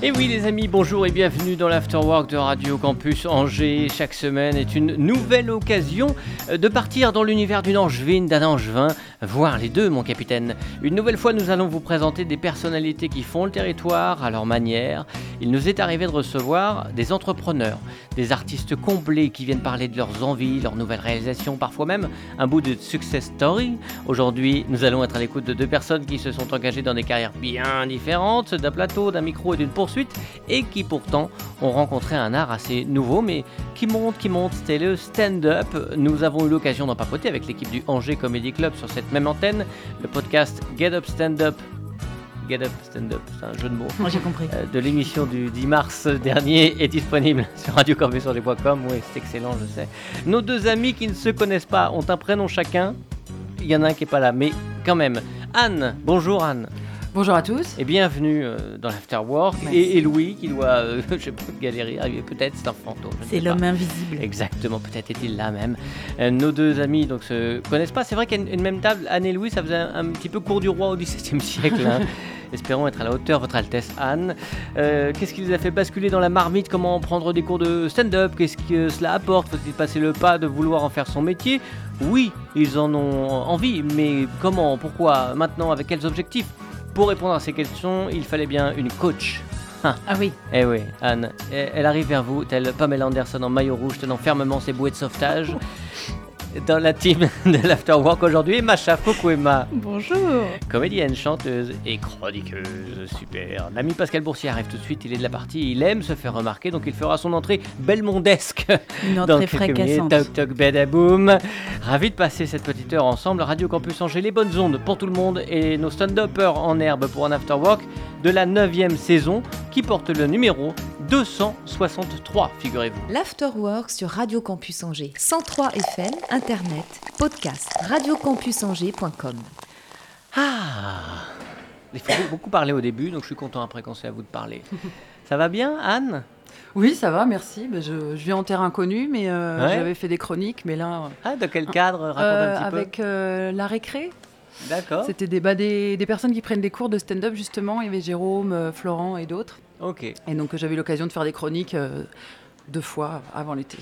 Et oui les amis, bonjour et bienvenue dans l'Afterwork de Radio Campus Angers. Chaque semaine est une nouvelle occasion euh, de partir dans l'univers d'une angevine, d'un angevin, voir les deux mon capitaine. Une nouvelle fois nous allons vous présenter des personnalités qui font le territoire à leur manière. Il nous est arrivé de recevoir des entrepreneurs, des artistes comblés qui viennent parler de leurs envies, leurs nouvelles réalisations, parfois même un bout de success story. Aujourd'hui nous allons être à l'écoute de deux personnes qui se sont engagées dans des carrières bien différentes, d'un plateau, d'un micro et d'une poursuite et qui pourtant ont rencontré un art assez nouveau mais qui monte, qui monte, c'était le stand-up. Nous avons eu l'occasion d'en papoter avec l'équipe du Angers Comedy Club sur cette même antenne, le podcast Get Up Stand Up Get Up Stand Up, c'est un jeu de mots. Moi j'ai compris. Euh, de l'émission du 10 mars dernier est disponible sur radiocampusangers.com. Oui, c'est excellent, je sais. Nos deux amis qui ne se connaissent pas ont un prénom chacun. Il y en a un qui n'est pas là, mais quand même. Anne, bonjour Anne. Bonjour à tous. Et bienvenue euh, dans l'Afterwork. Et, et Louis qui doit, euh, je sais pas, galérer, arriver peut-être, c'est un fantôme. C'est l'homme invisible. Exactement, peut-être est-il là même. Euh, nos deux amis donc se connaissent pas. C'est vrai qu'à une, même table, Anne et Louis, ça faisait un, un petit peu cours du roi au XVIIe siècle. hein. Espérons être à la hauteur, Votre Altesse Anne. Euh, Qu'est-ce qui les a fait basculer dans la marmite? Comment prendre des cours de stand-up? Qu'est-ce que cela apporte? Faut-il passer le pas de vouloir en faire son métier? Oui, ils en ont envie, mais comment? Pourquoi? Maintenant Avec quels objectifs? Pour répondre à ces questions, il fallait bien une coach. Ah oui, Eh oui, Anne, elle elle arrive vers vous, telle Pamela Anderson en maillot rouge, tenant fermement ses bouées de sauvetage. Dans la team de l'Afterwork aujourd'hui, Macha Fokuema, bonjour. comédienne, chanteuse et chroniqueuse. Super. L'ami Pascal Boursier arrive tout de suite, il est de la partie, il aime se faire remarquer, donc il fera son entrée belmondesque Une entrée fracassante. Toc toc badaboum. Ravi de passer cette petite heure ensemble. Radio Campus Angers, les bonnes ondes pour tout le monde et nos stand-uppers en herbe pour un afterwork de la 9 saison qui porte le numéro 263, figurez-vous. L'Afterwork sur Radio Campus Angers. 103 FM, Internet, podcast, radiocampusangers.com. Ah Il faut beaucoup parler au début, donc je suis content après quand c'est à vous de parler. Ça va bien, Anne? Oui, ça va, merci. Ben, je, je vis en terre inconnue, mais euh, Ouais. j'avais fait des chroniques, mais là, Ah, dans quel cadre? Raconte euh, un petit avec euh, la récré, peu. D'accord. c'était des, bah, des, des personnes qui prennent des cours de stand-up, justement. Il y avait Jérôme, euh, Florent et d'autres. Ok. Et donc, euh, j'avais eu l'occasion de faire des chroniques euh, deux fois avant l'été.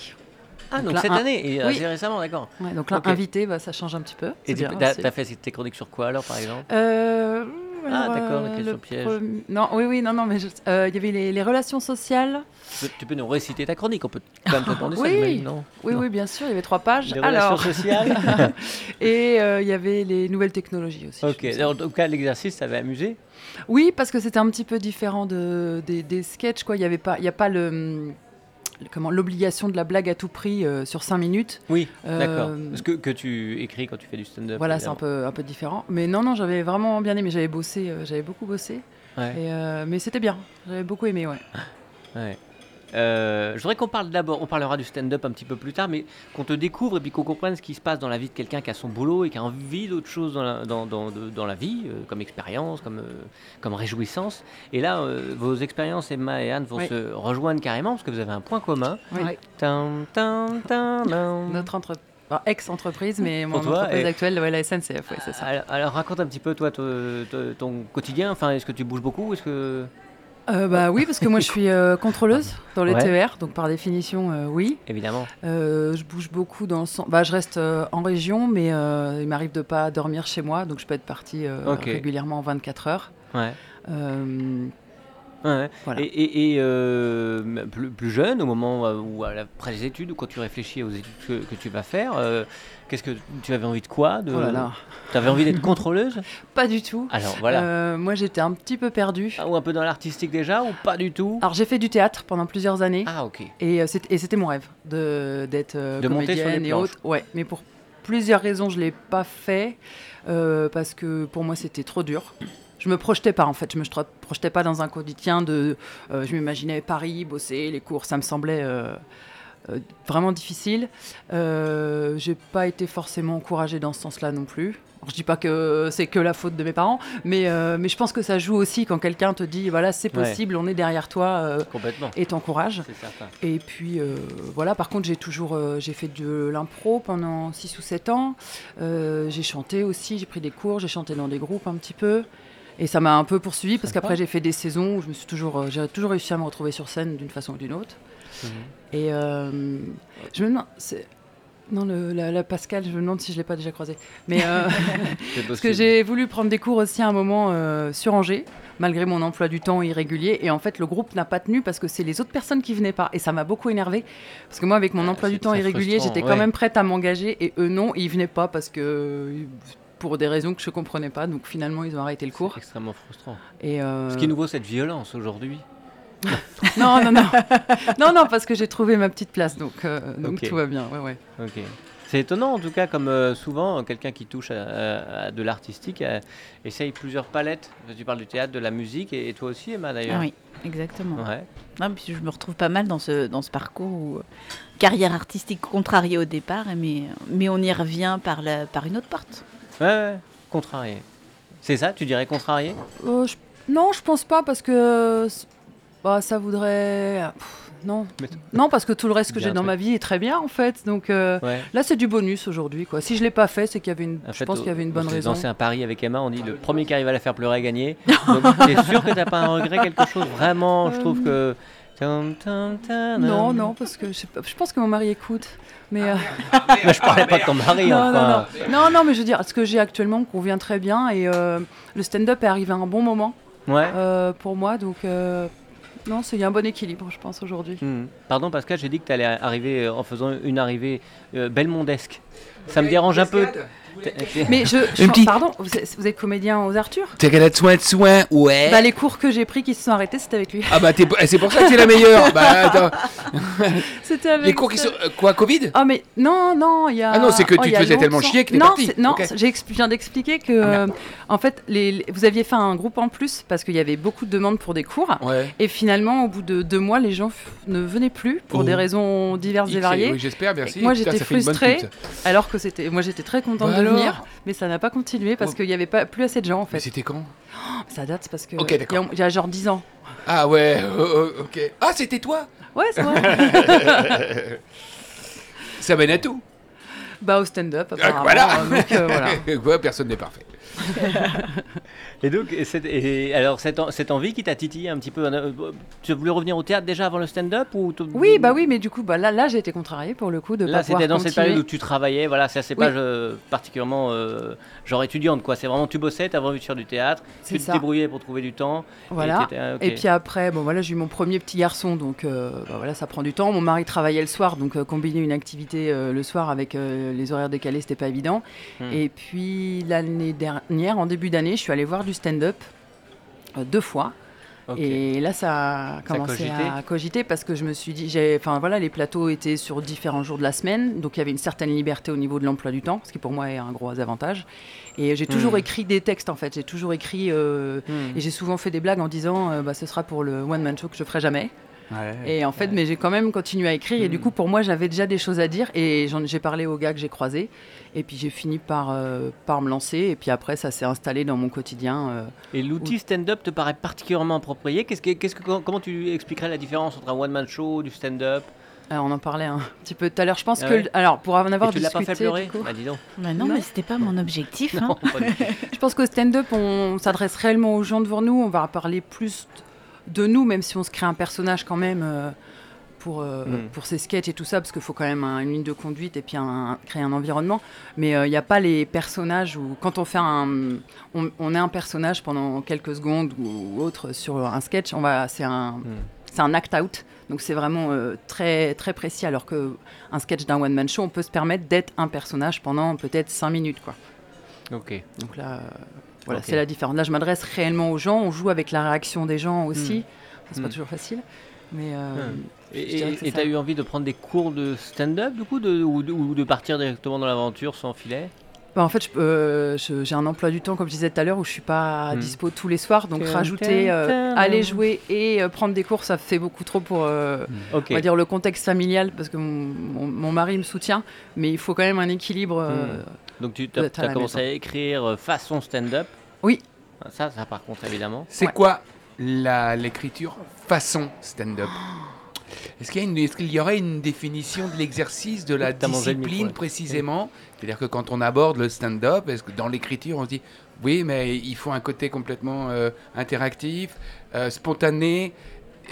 Ah, donc Donc là, cette un- année, et oui. assez récemment, d'accord. Ouais, donc là, invité, bah, ça change un petit peu. Et tu as, fait tes chroniques sur quoi alors, par exemple? Euh, Ah, d'accord, la euh, question le piège. Non, oui, oui, non, non, mais je- euh, il y avait les, les relations sociales. tu peux, tu peux nous réciter ta chronique, on peut quand même te demander ça, Oui. j'imagine, non? Oui, Non. oui, bien sûr, il y avait trois pages. Les Alors, relations sociales et euh, il y avait les nouvelles technologies aussi. Ok, en tout cas, l'exercice, ça va amusé? Oui, parce que c'était un petit peu différent de, des, des sketchs. Quoi. Il n'y avait pas, il y a pas le- comment l'obligation de la blague à tout prix euh, sur cinq minutes. Oui, Euh, d'accord. Ce que, que tu écris quand tu fais du stand-up. Voilà, c'est un peu, un peu différent. Mais non, non, j'avais vraiment bien aimé. J'avais bossé, euh, j'avais beaucoup bossé. Ouais. Et, euh, mais c'était bien. J'avais beaucoup aimé, ouais. Ouais. Euh, je voudrais qu'on parle d'abord, on parlera du stand-up un petit peu plus tard, mais qu'on te découvre et puis qu'on comprenne ce qui se passe dans la vie de quelqu'un qui a son boulot et qui a envie d'autre chose dans la, dans, dans- de- dans la vie, euh, comme expérience, comme, euh, comme réjouissance. Et là, euh, vos expériences, Emma et Anne, vont Oui. se rejoindre carrément parce que vous avez un point commun. Oui. Notre entre... enfin, ex-entreprise, mais mon toi, entreprise et- actuelle, ouais, la SNCF, ouais, c'est ça. Alors, alors, raconte un petit peu toi te- te- ton quotidien. Enfin, est-ce que tu bouges beaucoup Est-ce que Euh, bah oui, parce que moi je suis euh, contrôleuse dans les Ouais. TER, donc par définition, euh, oui. évidemment je bouge beaucoup dans le sens. Bah, je reste en région, mais il m'arrive de pas dormir chez moi, donc je peux être partie régulièrement en 24 heures. Ouais. Ouais. Voilà. Et, et- et, euh, plus, plus jeune, au moment où, après les études, ou quand tu réfléchis aux études que, que tu vas faire, euh, qu'est-ce que tu avais envie de quoi de... Oh là là, Tu avais envie d'être contrôleuse pas du tout. Alors voilà. Euh, moi j'étais un petit peu perdue. Ah, ou un peu dans l'artistique déjà, ou pas du tout Alors j'ai fait du théâtre pendant plusieurs années. Ah, ok. Et euh, c'était mon rêve de d'être euh, De monter sur les et autres. Ouais, mais pour plusieurs raisons, je l'ai pas fait euh, parce que pour moi c'était trop dur. Je me projetais pas en fait, je me projetais pas dans un quotidien de. euh, je m'imaginais Paris, bosser, les cours, ça me semblait euh, euh, vraiment difficile. Euh, J'ai pas été forcément encouragée dans ce sens-là non plus. je dis pas que c'est que la faute de mes parents, mais, euh, mais je pense que ça joue aussi quand quelqu'un te dit voilà, c'est Ouais. possible, on est derrière toi euh, Complètement. et t'encourage. Et puis voilà, par contre, j'ai toujours j'ai fait de l'impro pendant 6 ou 7 ans. J'ai chanté aussi, j'ai pris des cours, j'ai chanté dans des groupes un petit peu. Et ça m'a un peu poursuivi parce qu'après j'ai fait des saisons où je me suis toujours, j'ai toujours réussi à me retrouver sur scène d'une façon ou d'une autre. Mhm. Et euh, je me demande, c'est- non le, la, la Pascal, je me demande si je l'ai pas déjà croisée. Mais euh, parce que j'ai voulu prendre des cours aussi à un moment euh, sur Angers, malgré mon emploi du temps irrégulier. Et en fait, le groupe n'a pas tenu parce que c'est les autres personnes qui venaient pas. Et ça m'a beaucoup énervé. Parce que moi, avec mon Ah, emploi du temps irrégulier, j'étais quand ouais. même prête à m'engager. Et eux, non, ils venaient pas parce que. Pour des raisons que je comprenais pas. Donc finalement, ils ont arrêté le cours. C'est extrêmement frustrant. Et euh, Ce qui nous vaut cette violence aujourd'hui. Non, non, non. non, non, parce que j'ai trouvé ma petite place. Donc, euh, donc tout va bien. Ouais, ouais. Ok. C'est étonnant en tout cas, comme euh, souvent, quelqu'un qui touche à, à- à de l'artistique euh, essaye plusieurs palettes. Tu parles du théâtre, de la musique, et, et toi aussi, Emma d'ailleurs. Ah oui, exactement. Ouais. Non, puis je me retrouve pas mal dans ce, dans ce parcours où, euh, carrière artistique contrariée au départ, mais, mais on y revient par, la, par une autre porte. ouais, ouais. Contrarié. C'est ça, tu dirais contrarié Euh, je- Non, je pense pas parce que euh, bah, ça voudrait. Pff, non. Non, parce que tout le reste que j'ai dans ma vie est très bien en fait. Donc euh, Ouais. là, c'est du bonus aujourd'hui. quoi. Si je l'ai pas fait, c'est qu'il y avait une. En je fait, pense qu'il y avait une bonne raison. lancé un pari avec Emma, on dit le premier qui arrive à la faire pleurer a gagné. Donc t'es sûr que t'as pas un regret, quelque chose? Vraiment, je trouve que. Non, non, parce que je, pense que mon mari écoute. Mais euh, Mais je parlais pas de ton mari, non, enfin. non, non, non, non, mais je veux dire, ce que j'ai actuellement me convient très bien et euh, le stand-up est arrivé à un bon moment Ouais. euh, pour moi, donc non, c'est il y a un bon équilibre, je pense aujourd'hui. Hmm. Pardon Pascal, j'ai dit que tu allais arriver euh, en faisant une arrivée euh, belmondesque. Ça me dérange un peu. T'es- t'es- Mais je, je Une petite- pardon, vous êtes, vous êtes comédien aux Arthurs T'as qu'à être soin de soin, ouais. Bah, les cours que j'ai pris qui se sont arrêtés, c'était avec lui. Ah bah t'es- c'est pour ça que t'es la meilleure. Bah attends, C'était avec les cours qui sont euh, quoi Covid? Ah mais non non il y a Ah non, c'est que oh, tu te faisais tellement chier que t'es non parti. non Ok. j'ai expli- je viens d'expliquer que Ah, euh, en fait les, les- vous aviez fait un groupe en plus parce qu'il y avait beaucoup de demandes pour des cours Ouais. et finalement au bout de deux mois les gens ne venaient plus pour Oh. des raisons diverses et variées Oui, j'espère, merci. Moi, j'étais frustrée. alors que c'était moi j'étais très contente de mais ça n'a pas continué parce Oh. qu'il y avait pas plus assez de gens en Mais fait c'était quand? Ça date parce que Ok, d'accord. a- il y a genre 10 ans Ah ouais, euh, ok. Ah c'était toi? Ouais c'est vrai Ça mène à tout. bah au stand-up Ah, apparemment voilà. euh, donc, euh, voilà. Quoi, personne n'est parfait. Et donc, et cette- et alors cette, en- cette envie qui t'a titillé un petit peu, euh, tu voulais revenir au théâtre déjà avant le stand-up ou oui bah oui mais du coup bah là là j'ai été contrariée pour le coup de Là, pas c'était dans cette période où tu travaillais, voilà, ça c'est pas Oui. euh, particulièrement euh, genre étudiante quoi. C'est vraiment tu bossais, t'avais envie de faire du théâtre, tu te débrouillais pour trouver du temps. Voilà. ah. Et puis après, bon voilà, j'ai eu mon premier petit garçon, donc euh, bah, voilà, ça prend du temps. Mon mari travaillait le soir, donc euh, combiner une activité le soir avec les horaires décalés, c'était pas évident. Hmm. Et puis l'année dernière, en début d'année, je suis allée voir du stand-up euh, deux fois. Et là, ça a commencé à cogiter parce que je me suis dit, enfin voilà, les plateaux étaient sur différents jours de la semaine, donc il y avait une certaine liberté au niveau de l'emploi du temps, ce qui pour moi est un gros avantage. Et j'ai toujours Hmm. écrit des textes en fait, j'ai toujours écrit euh, Hmm. et j'ai souvent fait des blagues en disant euh, bah, ce sera pour le one man show que je ferai jamais. Et en fait, mais j'ai quand même continué à écrire. Et du Mm. coup, pour moi, j'avais déjà des choses à dire. Et j'ai parlé aux gars que j'ai croisés. Et puis j'ai fini par, euh, par me lancer. Et puis après, ça s'est installé dans mon quotidien. euh. Et l'outil stand-up te paraît particulièrement approprié? Qu'est-ce que, qu'est-ce que, comment tu expliquerais la différence entre un one-man show, du stand-up? Alors, on en parlait un petit peu tout à l'heure. Je pense Ah que, alors, pour en avoir Et tu l'as pas discuté, fait pleurer? du coup, Bah dis donc. Bah non, Non. mais c'était pas mon objectif. hein. Pas je pense qu'au stand-up, on s'adresse réellement aux gens devant nous. On va parler plus de nous, même si on se crée un personnage quand même. Pour, euh, Mm. pour ses sketchs et tout ça, parce qu'il faut quand même un- une ligne de conduite et puis un- créer un environnement. Mais euh, il n'y a pas les personnages où, quand on fait un. On, on est un personnage pendant quelques secondes ou, autre sur un sketch, on va, c'est un, Mm. c'est un act-out. Donc c'est vraiment euh, très, très précis, alors qu'un sketch d'un one-man show, on peut se permettre d'être un personnage pendant peut-être 5 minutes. Quoi. Ok. Donc là, euh, voilà, c'est la différence. Là, je m'adresse réellement aux gens, on joue avec la réaction des gens aussi. Mm. C'est pas Mm. toujours facile. Mais euh, Mm. Et dirais que c'est tu as ça. eu envie de prendre des cours de stand-up du coup de, ou, de, ou de partir directement dans l'aventure sans filet? Bah, en fait, euh, j'ai un emploi du temps, comme je disais tout à l'heure, où je suis pas Hmm. dispo tous les soirs. Donc rajouter, euh, aller jouer et euh, prendre des cours, ça fait beaucoup trop pour, euh, Ok. on va dire, le contexte familial, parce que mon, mon- mon mari me soutient, mais il faut quand même un équilibre. euh, Donc tu as, commencé à écrire façon stand-up? Oui. Ça, ça par contre, évidemment. C'est Ouais. quoi la- l'écriture façon stand-up? Est-ce qu'il y, a une- est-ce qu'il y aurait une définition de l'exercice, de la T'as discipline précisément C'est-à-dire que quand on aborde le stand-up, est-ce que dans l'écriture on se dit oui, mais il faut un côté complètement euh, interactif, euh, spontané,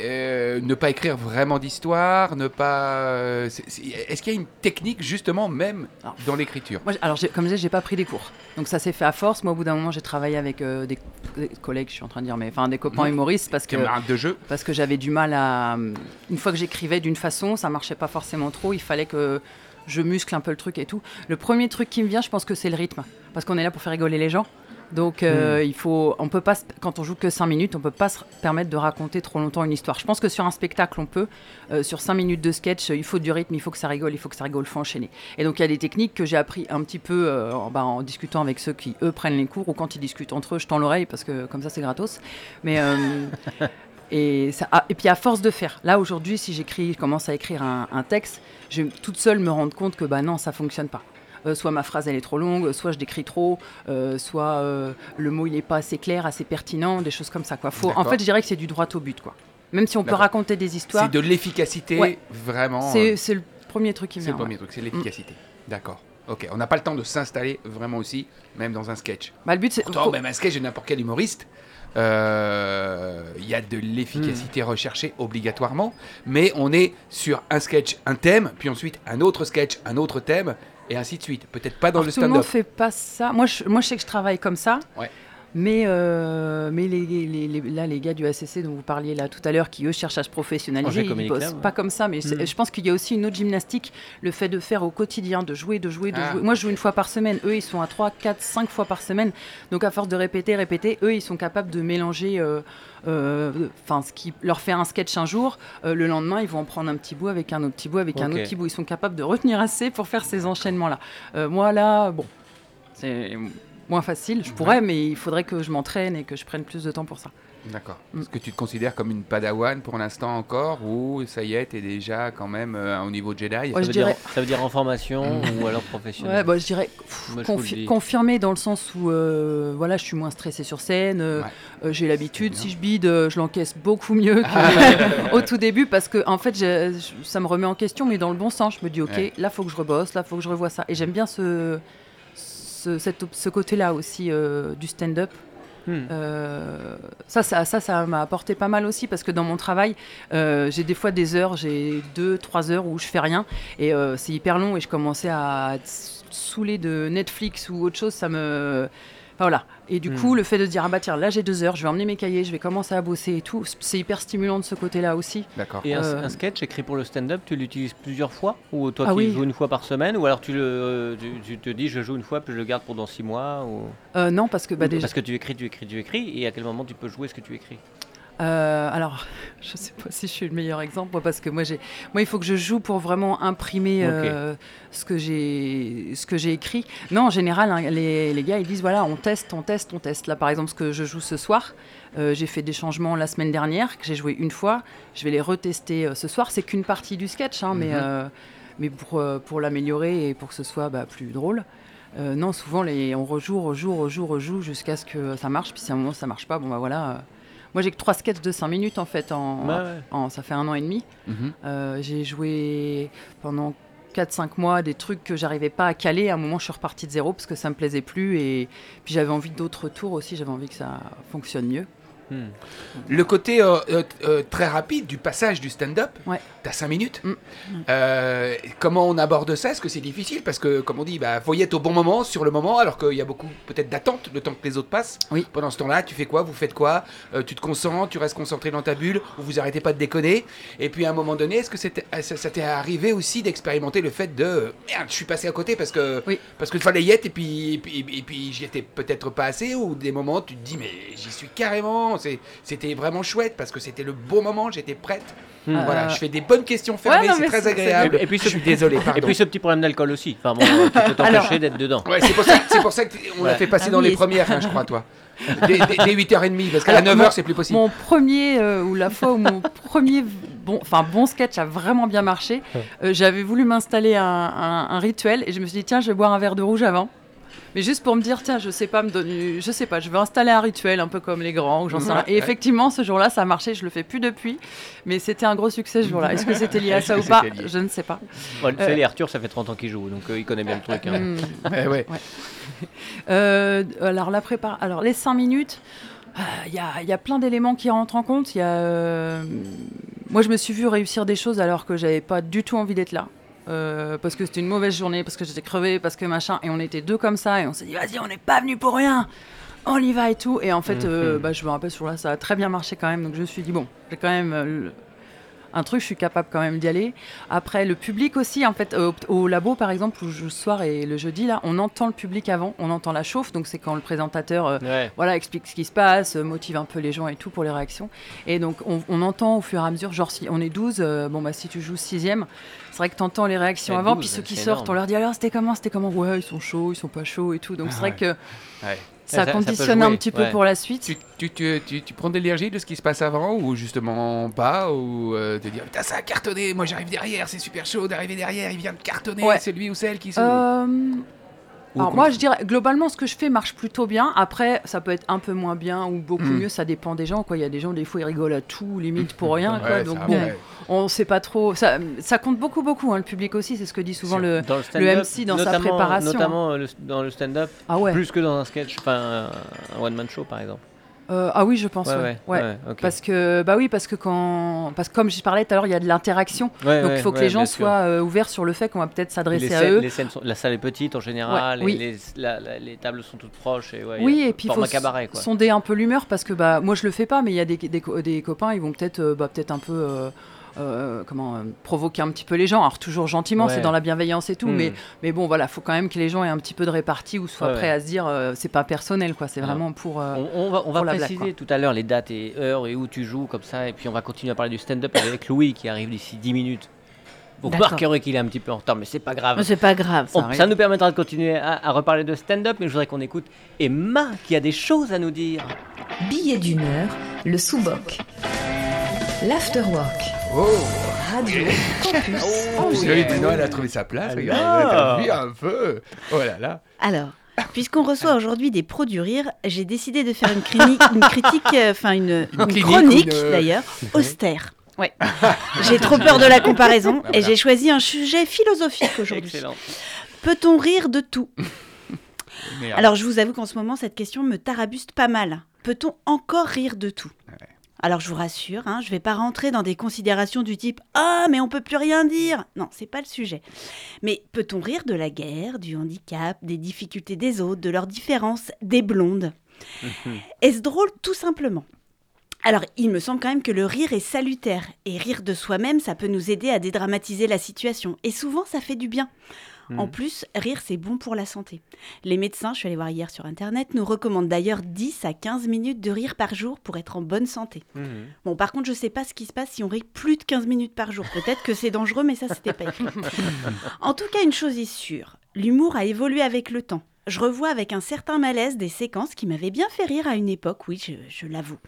euh, ne pas écrire vraiment d'histoire, ne pas. euh, est-ce qu'il y a une technique justement même Alors, dans l'écriture? alors, comme je disais, j'ai pas pris des cours. Donc ça s'est fait à force. Moi, au bout d'un moment, j'ai travaillé avec euh, des, des collègues, je suis en train de dire, mais enfin des copains Mhm. humoristes parce que de jeu parce que j'avais du mal à. Une fois que j'écrivais d'une façon, ça marchait pas forcément trop. Il fallait que je muscle un peu le truc et tout. Le premier truc qui me vient, je pense que c'est le rythme, parce qu'on est là pour faire rigoler les gens. Donc euh, il faut, on peut pas, quand on joue que 5 minutes, on peut pas se permettre de raconter trop longtemps une histoire. Je pense que sur un spectacle, on peut. Euh, sur 5 minutes de sketch, il faut du rythme, il faut que ça rigole, il faut que ça rigole, faut enchaîner. Et donc il y a des techniques que j'ai appris un petit peu euh, en, bah, en discutant avec ceux qui eux prennent les cours ou quand ils discutent entre eux, je tends l'oreille parce que comme ça c'est gratos. Mais euh, et, ça, ah, et puis à force de faire, là aujourd'hui, si j'écris, je commence à écrire un, un texte, je vais toute seule me rendre compte que bah non, ça fonctionne pas. Euh, soit ma phrase elle est trop longue, soit je décris trop, euh, soit euh, le mot il n'est pas assez clair, assez pertinent, des choses comme ça quoi. Faut, en fait, je dirais que c'est du droit au but quoi. Même si on peut raconter des histoires, C'est de l'efficacité Ouais. vraiment. c'est le premier truc qui me C'est le vient. premier truc, c'est l'efficacité. D'accord. Ok, on n'a pas le temps de s'installer vraiment aussi, même dans un sketch. Bah, le but c'est Pourtant, faut- même un sketch de n'importe quel humoriste, il y a de l'efficacité recherchée obligatoirement, mais on est sur un sketch, un thème, puis ensuite un autre sketch, un autre thème, et ainsi de suite. Peut-être pas dans Alors, le tout le monde stand-up. fait pas ça. Moi je, moi, je sais que je travaille comme ça. Ouais. Mais, euh, mais les, les- les- là, les gars du ACC dont vous parliez là tout à l'heure, qui eux cherchent à se professionnaliser, ils bossent ouais. pas comme ça. Mais Mm. je pense qu'il y a aussi une autre gymnastique, le fait de faire au quotidien, de jouer, de jouer, de Ah. jouer. Moi, je joue une fois par semaine. Eux, ils sont à 3, 4, 5 fois par semaine. Donc, à force de répéter, répéter, eux, ils sont capables de mélanger. euh, euh, Enfin, ce qui leur fait un sketch un jour, euh, le lendemain, ils vont en prendre un petit bout avec un autre petit bout, avec un autre petit bout. Ils sont capables de retenir assez pour faire ces enchaînements-là. Euh, moi, là, bon, c'est moins facile. Je pourrais, mais il faudrait que je m'entraîne et que je prenne plus de temps pour ça. D'accord. Mm. Est-ce que tu te considères comme une padawan pour l'instant encore, ou ça y est, t'es déjà quand même euh, au niveau Jedi? Ouais, ça, veut dire, dirais- ça veut dire en formation ou alors professionnel? Ouais, bah, je dirais pff, Moi, je vous le confi- dis. confirmé dans le sens où euh, voilà, je suis moins stressée sur scène, euh, Ouais. euh, j'ai l'habitude. Si je bide, euh, je l'encaisse beaucoup mieux qu'au tout début parce que en fait, ça me remet en question, mais dans le bon sens. Je me dis, ok, Ouais. là, faut que je rebosse, là, faut que je revoie ça. Et j'aime bien ce, ce, ce côté-là aussi euh, du stand-up. Hmm. Euh, ça, ça, ça, ça m'a apporté pas mal aussi parce que dans mon travail, euh, j'ai des fois des heures, j'ai deux, trois heures où je fais rien et euh, c'est hyper long et je commençais à être saouler de Netflix ou autre chose, ça me. Enfin, voilà. Et du Hmm. coup, le fait de dire, ah bah tiens, là j'ai deux heures, je vais emmener mes cahiers, je vais commencer à bosser et tout, c'est hyper stimulant de ce côté-là aussi. D'accord. Et un, Euh, un sketch écrit pour le stand-up, tu l'utilises plusieurs fois Ou toi Ah qui oui. joues une fois par semaine Ou alors tu, le, tu, tu te dis je joue une fois puis je le garde pendant six mois ou... Euh, non, parce que bah, déjà. Parce que tu écris, tu écris, tu écris et à quel moment tu peux jouer ce que tu écris? Euh, alors, je sais pas si je suis le meilleur exemple, moi, parce que moi, j'ai, moi, il faut que je joue pour vraiment imprimer euh, ce que j'ai, ce que j'ai écrit. Non, en général, hein, les, les gars, ils disent voilà, on teste, on teste, on teste. Là, par exemple, ce que je joue ce soir, euh, j'ai fait des changements la semaine dernière que j'ai joué une fois. Je vais les retester ce soir. C'est qu'une partie du sketch, hein, mais, Mhm. mais pour, pour l'améliorer et pour que ce soit bah, plus drôle. Non, souvent, les, on rejoue, rejoue, rejoue, rejoue jusqu'à ce que ça marche. Puis si à un moment ça marche pas, bon bah voilà. Moi, j'ai que trois sketchs de 5 minutes en fait. En, Bah ouais. en- ça fait un an et demi. Mhm. Euh, j'ai joué pendant 4-5 mois des trucs que j'arrivais pas à caler. À un moment, je suis repartie de zéro parce que ça me plaisait plus. Et puis j'avais envie d'autres tours aussi. J'avais envie que ça fonctionne mieux. Hmm. Le côté euh, euh, euh, très rapide du passage du stand-up, Ouais. t'as 5 minutes. Mm. Euh, comment on aborde ça? Est-ce que c'est difficile? Parce que, comme on dit, bah, faut y être au bon moment, sur le moment, alors qu'il y a beaucoup peut-être d'attente, le temps que les autres passent. Oui. Pendant ce temps-là, tu fais quoi? Vous faites quoi? Tu te concentres, tu restes concentré dans ta bulle, ou vous arrêtez pas de déconner? Et puis à un moment donné, est-ce que euh, ça, ça t'est arrivé aussi d'expérimenter le fait de merde, je suis passé à côté parce que Oui. parce qu'il fallait y être et puis et puis, et puis j'y étais peut-être pas assez ou des moments tu te dis mais j'y suis carrément non, c'était vraiment chouette parce que c'était le beau moment, j'étais prête. Hmm. Voilà, Euh, je fais des bonnes questions fermées, c'est très agréable. Et puis je ce- suis désolé, pardon. Et puis ce petit problème d'alcool aussi. Enfin bon, euh, tu peux t'empêcher Alors- d'être dedans. Ouais, c'est pour ça, c'est pour ça qu'on l'a fait passer Ah dans oui, les premières, hein, je crois, toi. Dès, dès- dès 8h30, parce qu'à Alors, 9h, mon- c'est plus possible. Mon premier, euh, ou la fois où mon premier bon, enfin, bon sketch a vraiment bien marché, euh, j'avais voulu m'installer un, un- un rituel et je me suis dit, tiens, je vais boire un verre de rouge avant. Mais juste pour me dire, tiens, je sais pas me donner, je sais pas, je vais installer un rituel un peu comme les grands ou j'en sais rien. Et Ouais. effectivement, ce jour-là, ça a marché, je le fais plus depuis, mais c'était un gros succès ce jour-là. Est-ce que c'était lié à ça ou pas Je ne sais pas. Bon, tu Euh, sais, les Arthur, ça fait 30 ans qu'il joue, donc euh, il connaît bien le truc. hein. Hmm. Ouais, ouais. Euh, alors la prépare. Alors les 5 minutes, euh, il y, y a plein d'éléments qui rentrent en compte. Il y a, euh, moi je me suis vue réussir des choses alors que j'avais pas du tout envie d'être là. Euh, parce que c'était une mauvaise journée, parce que j'étais crevée, parce que machin, et on était deux comme ça, et on s'est dit vas-y, on n'est pas venu pour rien, on y va et tout. Et en fait, euh, Mhm. bah, je me rappelle sur là, ça a très bien marché quand même, donc je me suis dit bon, j'ai quand même euh, un truc, je suis capable quand même d'y aller. Après, le public aussi, en fait, euh, au, au labo par exemple, où je joue le soir et le jeudi, là, on entend le public avant, on entend la chauffe, donc c'est quand le présentateur euh, Ouais. voilà, explique ce qui se passe, euh, motive un peu les gens et tout pour les réactions. Et donc, on, on entend au fur et à mesure, genre, si on est 12, euh, bon, bah, si tu joues sixième, c'est vrai que tu entends les réactions avant, 12, puis ceux qui sortent, énorme. on leur dit alors, c'était comment, c'était comment? Ouais, ils sont chauds, ils sont pas chauds et tout. Donc, Ah c'est vrai ouais. que Ouais. Ça, Ça- ça peut conditionne un petit peu ouais. pour la suite. Tu, tu, tu, tu, tu prends de l'énergie de ce qui se passe avant ou justement pas Ou euh, te dire putain ça a cartonné, moi j'arrive derrière, c'est super chaud d'arriver derrière, il vient de cartonner, Ouais. c'est lui ou celle qui se... Euh, alors moi je dirais globalement ce que je fais marche plutôt bien. Après ça peut être un peu moins bien ou beaucoup Mm. mieux, ça dépend des gens quoi. Il y a des gens des fois ils rigolent à tout, limite pour rien quoi. Ouais, Donc bon, on sait pas trop. Ça, ça compte beaucoup beaucoup hein, le public aussi, c'est ce que dit souvent le. Le, MC dans sa préparation, Notamment euh, le- dans le stand-up, Ah ouais. plus que dans un sketch, enfin un one-man show par exemple. Euh, ah oui je pense. Ouais, ouais. ouais, Ouais. ouais, ok. Parce que bah oui parce que quand parce que comme je parlais tout à l'heure il y a de l'interaction donc il faut que les gens soient euh, ouverts sur le fait qu'on va peut-être s'adresser à eux les scènes sont- la salle est petite en général, Ouais, et oui. les, la- la- les tables sont toutes proches. Et Oui, et puis il faut cabaret sonder un peu l'humeur parce que bah, moi je le fais pas, mais il y a des, des copains, ils vont peut-être euh, bah, peut-être un peu euh, euh, comment euh, provoquer un petit peu les gens. Alors toujours gentiment, Ouais. c'est dans la bienveillance et tout, Hmm. mais, mais bon voilà, faut quand même que les gens aient un petit peu de répartie ou soient Ouais, prêts ouais. à se dire euh, c'est pas personnel quoi, c'est vraiment pour. euh, On, on va, on va pour la blague, préciser tout à l'heure les dates et heures et où tu joues comme ça, et puis on va continuer à parler du stand-up avec Louis qui arrive d'ici 10 minutes. Vous remarquerez qu'il est un petit peu en retard, mais c'est pas grave. C'est pas grave. On- Ça. nous permettra de continuer à, à reparler de stand-up, mais je voudrais qu'on écoute Emma qui a des choses à nous dire. Billet d'humeur, le sous-boc. L'afterwork. Oh Radio Campus. De Noël a trouvé sa place, Alors. regarde, t'as vu un peu Oh là là Alors, puisqu'on reçoit aujourd'hui des pros du rire, j'ai décidé de faire une, clinique, une critique, euh, enfin une, une clinique chronique une- d'ailleurs, austère. Ouais. J'ai trop peur de la comparaison et j'ai choisi un sujet philosophique aujourd'hui. Excellent. Peut-on rire de tout? Alors, je vous avoue qu'en ce moment, cette question me tarabuste pas mal. Peut-on encore rire de tout? Alors, je vous rassure, hein, je vais pas rentrer dans des considérations du type Ah, mais on peut plus rien dire Non, c'est pas le sujet. Mais peut-on rire de la guerre, du handicap, des difficultés des autres, de leurs différences, des blondes? Est-ce drôle tout simplement? Alors, il me semble quand même que le rire est salutaire. Et rire de soi-même, ça peut nous aider à dédramatiser la situation. Et souvent, ça fait du bien. En plus, rire, c'est bon pour la santé. Les médecins, je suis allée voir hier sur Internet, nous recommandent d'ailleurs 10 à 15 minutes de rire par jour pour être en bonne santé. Mhm. Bon, par contre, je sais pas ce qui se passe si on rit plus de 15 minutes par jour. Peut-être que c'est dangereux, mais ça, c'était pas écrit. En tout cas, une chose est sûre, l'humour a évolué avec le temps. Je revois avec un certain malaise des séquences qui m'avaient bien fait rire à une époque, oui, je, je l'avoue.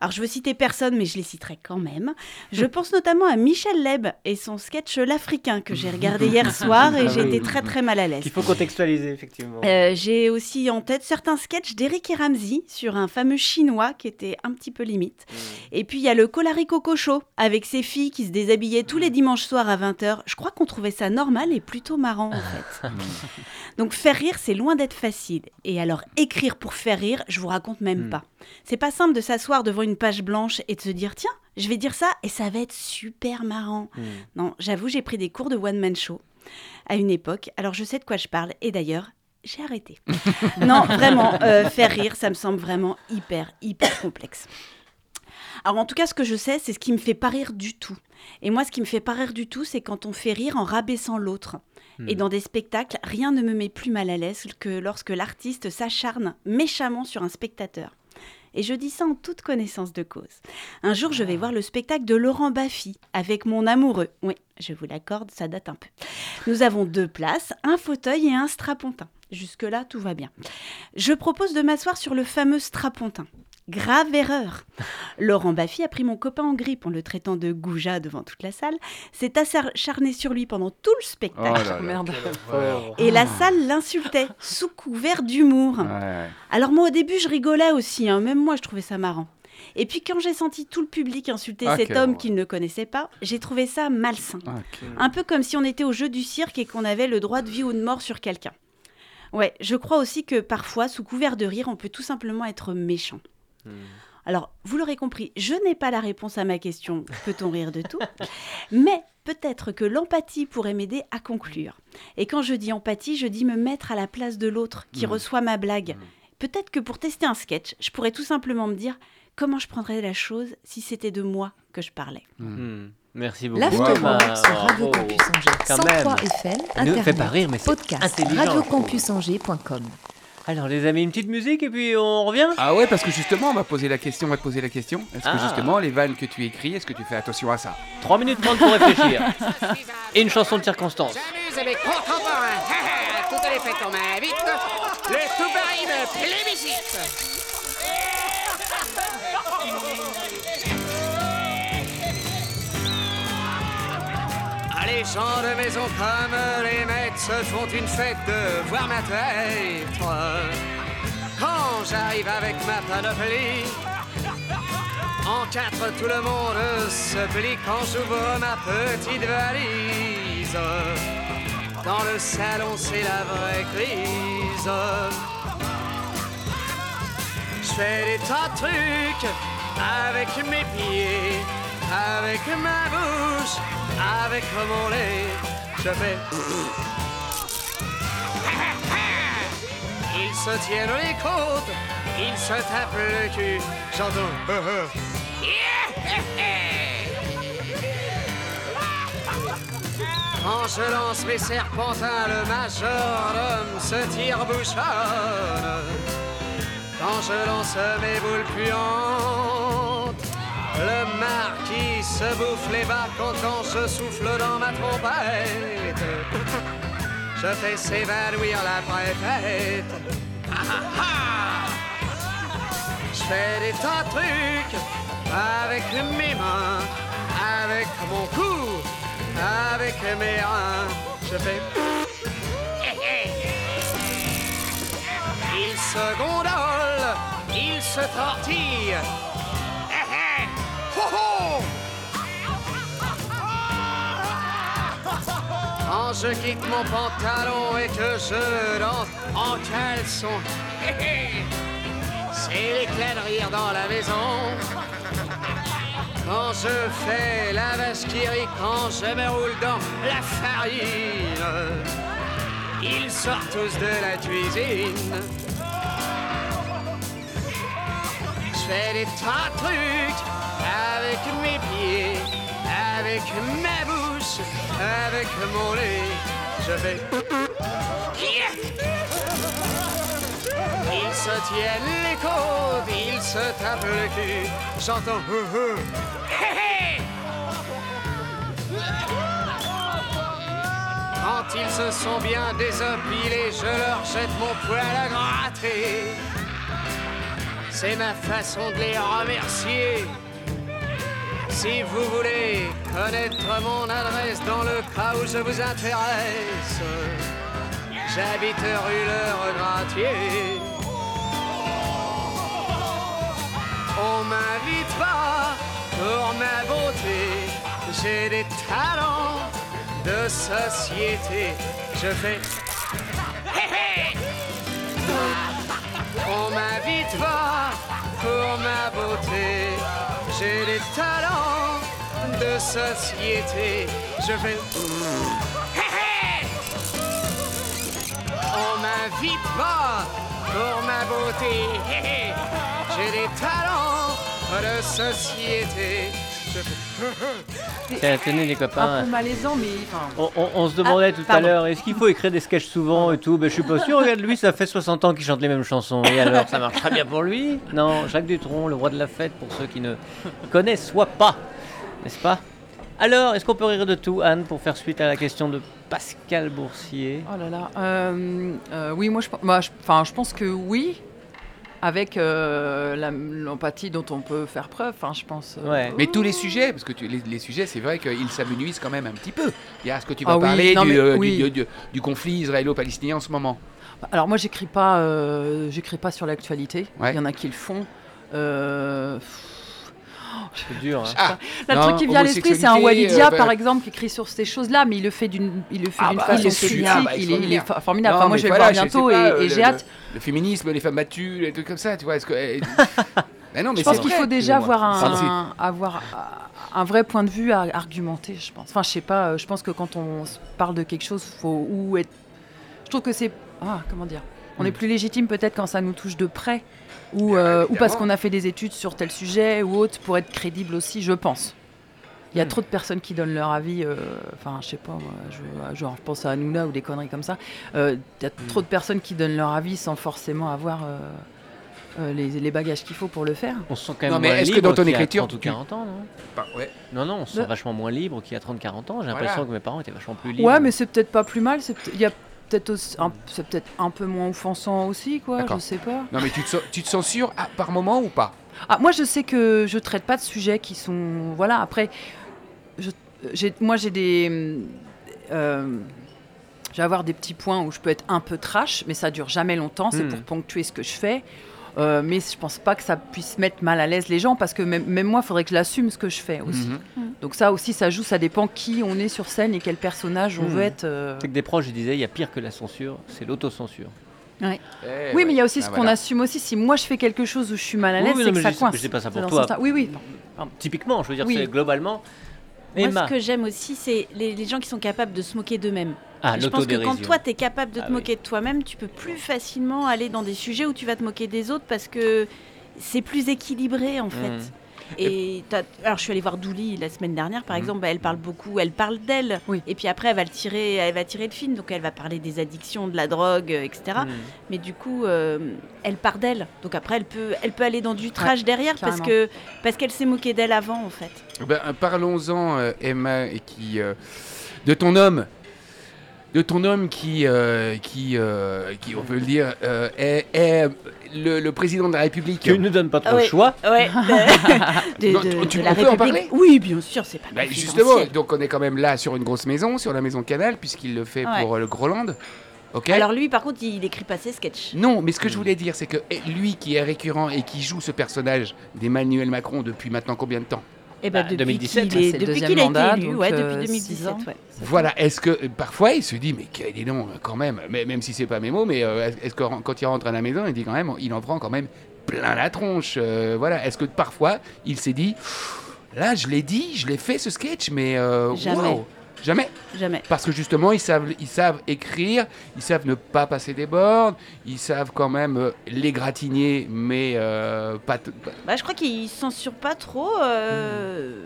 Alors, je veux citer personne, mais je les citerai quand même. Je pense notamment à Michel Leb et son sketch L'Africain que j'ai regardé hier soir et Ah j'ai oui. été très très mal à l'aise. Qu'il faut contextualiser, effectivement. Euh, j'ai aussi en tête certains sketchs d'Eric et Ramsey sur un fameux chinois qui était un petit peu limite. Et puis il y a le Colarico Coco avec ses filles qui se déshabillaient tous les dimanches soirs à 20h. Je crois qu'on trouvait ça normal et plutôt marrant en fait. Donc faire rire, c'est loin d'être facile. Et alors écrire pour faire rire, je vous raconte même Mm. pas. C'est pas simple de s'asseoir devant une page blanche et de se dire tiens, je vais dire ça et ça va être super marrant. Mhm. Non, j'avoue, j'ai pris des cours de one man show à une époque. Alors je sais de quoi je parle et d'ailleurs, j'ai arrêté. non, vraiment, euh, faire rire, ça me semble vraiment hyper, hyper complexe. Alors en tout cas, ce que je sais, c'est ce qui me fait pas rire du tout. Et moi, ce qui me fait pas rire du tout, c'est quand on fait rire en rabaissant l'autre. Et dans des spectacles, rien ne me met plus mal à l'aise que lorsque l'artiste s'acharne méchamment sur un spectateur. Et je dis ça en toute connaissance de cause. Un jour, je vais voir le spectacle de Laurent Baffy avec mon amoureux. Oui, je vous l'accorde, ça date un peu. Nous avons deux places, un fauteuil et un strapontin. Jusque-là, tout va bien. Je propose de m'asseoir sur le fameux strapontin. Grave erreur. Laurent Baffy a pris mon copain en grippe en le traitant de goujat devant toute la salle, s'est acharné sur lui pendant tout le Oh spectacle. là là. Merde. Et la salle l'insultait, sous couvert d'humour. Ouais, ouais. Alors moi au début je rigolais aussi, hein, même moi je trouvais ça marrant. Et puis quand j'ai senti tout le public insulter Ah, cet homme qu'il ne connaissait pas, j'ai trouvé ça malsain. Ok. Un peu comme si on était au jeu du cirque et qu'on avait le droit de vie ou de mort sur quelqu'un. Ouais, je crois aussi que parfois, sous couvert de rire, on peut tout simplement être méchant. Alors, vous l'aurez compris, je n'ai pas la réponse à ma question peut-on rire de tout Mais peut-être que l'empathie pourrait m'aider à conclure. Et quand je dis empathie, je dis me mettre à la place de l'autre qui Mm. reçoit ma blague. Mm. Peut-être que pour tester un sketch, je pourrais tout simplement me dire comment je prendrais la chose si c'était de moi que je parlais. Hmm. Merci beaucoup. L'Afterwork sur Radio. Campus Angers. Quand 103 même. FM, Ça ne fait Internet, pas rire, mais c'est podcast, radiocampusangers.com. Alors les amis, une petite musique et puis on revient? Ah ouais, parce que justement, on va poser la question, on va te poser la question. Est-ce que Ah. justement, les vannes que tu écris, est-ce que tu fais attention à ça? 3 minutes 30 pour réfléchir. Et une chanson de circonstance. J'amuse avec contemporain. Toutes les fêtes on m'invite. Le tout Paris me plébiscite. Les gens de maison comme les maîtres se font une fête de voir ma tête. Quand j'arrive avec ma panoplie, en quatre tout le monde se plie quand j'ouvre ma petite valise. Dans le salon c'est la vraie crise. Je fais des tas de trucs avec mes pieds, avec ma bouche, avec mon lait. Je fais. Ils se tiennent les côtes, ils se tapent le cul. J'entends. Quand je lance mes serpentins, le majordome se tire bouchonne. Quand je lance mes boules puantes, le marquis se bouffe les bas quand, quand je souffle dans ma trompette. Je fais s'évanouir la préfète. Je fais des tas de trucs avec mes mains, avec mon cou, avec mes reins. Je fais. Il se gondole, il se tortille. Quand je quitte mon pantalon et que je danse en caleçon, c'est l'éclat de rire dans la maison. Quand je fais la vache qui rit, quand je me roule dans la farine, ils sortent tous de la cuisine. Je fais des tas de trucs avec mes pieds, avec ma bouche, avec mon lait. Je fais. Ils se tiennent les côtes, ils se tapent le cul. J'entends. Quand ils se sont bien désopilés, je leur jette mon poil à gratter. C'est ma façon de les remercier. Si vous voulez connaître mon adresse dans le cas où je vous intéresse, j'habite rue Le Regratier. On m'invite pas pour ma beauté, j'ai des talents de société. Je fais. On m'invite pas pour ma beauté, j'ai des talents de société. Je fais. On m'invite pas pour ma beauté. J'ai des talents de société. Je fais. Tiens, tenez les un copains. peu malaisant, mais. On, on- on se demandait Ah, tout à l'heure, est-ce qu'il faut écrire des sketchs souvent et tout? Ben, je suis pas sûr. Regarde, lui, ça fait 60 ans qu'il chante les mêmes chansons. Et alors, ça marche très bien pour lui? Non, Jacques Dutronc, le roi de la fête, pour ceux qui ne connaissent soit pas. N'est-ce pas? Alors, est-ce qu'on peut rire de tout, Anne, pour faire suite à la question de Pascal Boursier? Oh là là. euh, euh, oui, moi, je, je, enfin, je pense que oui. Avec euh, l'empathie dont on peut faire preuve, enfin, je pense. euh, Ouais. Mais tous les sujets, parce que tu- les, les sujets, c'est vrai qu'ils s'amenuisent quand même un petit peu. Il y a ce que tu vas Ah oui, parler non, du, mais euh, du- oui. du- du- du conflit israélo-palestinien en ce moment. Alors moi, j'écris pas, euh, j'écris pas sur l'actualité. Ouais. Il y en a qui le font. Euh, C'est dur, hein. Ah, Là, le Non, truc qui vient à l'esprit, c'est un Walidia, euh, par bah- exemple, qui écrit sur ces choses-là, mais il le fait d'une, il le fait Ah d'une bah, façon il est politique. super, bah, il, est, il formidable. Non, Enfin, moi, je vais voilà, le voir bientôt pas, et, euh, et j'ai hâte. Le féminisme, les femmes battues, les trucs comme ça, tu vois. Est-ce que, eh, Mais non, mais Je pense qu'il faut déjà avoir un, avoir un vrai point de vue à argumenter, je pense. Enfin, je sais pas, euh, je pense que quand on parle de quelque chose, faut ou être. Je trouve que c'est. Ah, comment dire On est Hmm. plus légitime peut-être quand ça nous touche de près, ou, euh, ou parce qu'on a fait des études sur tel sujet ou autre, pour être crédible aussi, je pense. Il y a Hmm. trop de personnes qui donnent leur avis, euh, enfin, je sais pas, moi, je, genre, je pense à Hanouna ou des conneries comme ça. Euh, Il y a trop de personnes qui donnent leur avis sans forcément avoir euh, euh, les, les bagages qu'il faut pour le faire. On se sent quand même Non, mais moins est-ce que libre dans ton qu'il y a écriture, 30 ou tu- 40 ans, non Bah, ouais. Non, non, on se sent Le- vachement moins libre qu'il y a 30-40 ans. J'ai Voilà. l'impression que mes parents étaient vachement plus libres. Ouais, mais c'est peut-être pas plus mal. Il y a peut-être c'est peut-être un peu moins offensant aussi, quoi. Je sais pas. Non, mais tu te, tu te censures ah, par moment ou pas? Ah, moi, je sais que je traite pas de sujets qui sont. Voilà. Après, je- moi, j'ai des. euh, je vais avoir des petits points où je peux être un peu trash, mais ça dure jamais longtemps. C'est Hmm. pour ponctuer ce que je fais. Euh, mais je pense pas que ça puisse mettre mal à l'aise les gens parce que même, même moi, il faudrait que je l'assume ce que je fais aussi. Mhm. Donc ça aussi, ça joue, ça dépend qui on est sur scène et quel personnage on Hmm. veut être. euh. C'est que des proches, je disais, il y a pire que la censure, c'est l'autocensure. Eh Oui, ouais. mais il y a aussi Ah, ce qu'on voilà. assume aussi. Si moi je fais quelque chose où je suis mal à l'aise, oui, c'est que ça coince. je sais pas ça pour toi. Oui, oui. Typiquement, je veux dire, Oui. c'est Moi, ce que j'aime aussi, c'est les, les gens qui sont capables de se moquer d'eux-mêmes. Ah, je pense que quand toi, tu es capable de te Ah oui. moquer de toi-même, tu peux plus facilement aller dans des sujets où tu vas te moquer des autres parce que c'est plus équilibré, en fait. Mm. Et alors je suis allée voir Douli la semaine dernière par Mhm. exemple, bah, elle parle beaucoup, elle parle d'elle, Oui. et puis après elle va le tirer, elle va tirer le film, donc elle va parler des addictions, de la drogue, etc. Mm. Mais du coup, euh, elle part d'elle, donc après elle peut, elle peut aller dans du trash derrière parce que parce qu'elle s'est moquée d'elle avant en fait. Ben, Parlons-en, euh, Emma, et qui, euh, de ton homme. De ton homme qui, euh, qui, euh, qui, on peut le dire, euh, est, est le, le président de la République. Tu ne donnes pas trop le ouais. choix. Ouais. de, Non, de- tu- de on la peut en République. parler Oui, bien sûr, c'est pas confidentiel. justement, donc on est quand même là sur une grosse maison, sur la maison Canal, puisqu'il le fait Ouais. pour euh, le Groland. Ok? Alors lui, par contre, il écrit pas ses sketchs. Non, mais ce que je voulais dire, c'est que eh, lui qui est récurrent et qui joue ce personnage d'Emmanuel Macron depuis maintenant combien de temps? Et ben Bah, depuis 2017, qu'il hein, est- depuis qu'il a mandat, été élu, donc, ouais, euh, depuis six 2017, ans. ouais. Voilà, est-ce que euh, parfois il se dit, mais quel dis donc, quand même, mais, même si c'est pas mes mots, mais euh, est-ce que quand il rentre à la maison, il dit quand même, il en prend quand même plein la tronche. euh, voilà, est-ce que parfois il s'est dit, là je l'ai dit, je l'ai fait ce sketch, mais euh, Jamais. wow. Jamais. Jamais. Parce que justement, ils savent, ils savent écrire, ils savent ne pas passer des bornes, ils savent quand même euh, les gratigner, mais euh, pas. Bah, je crois qu'il censure pas trop. euh,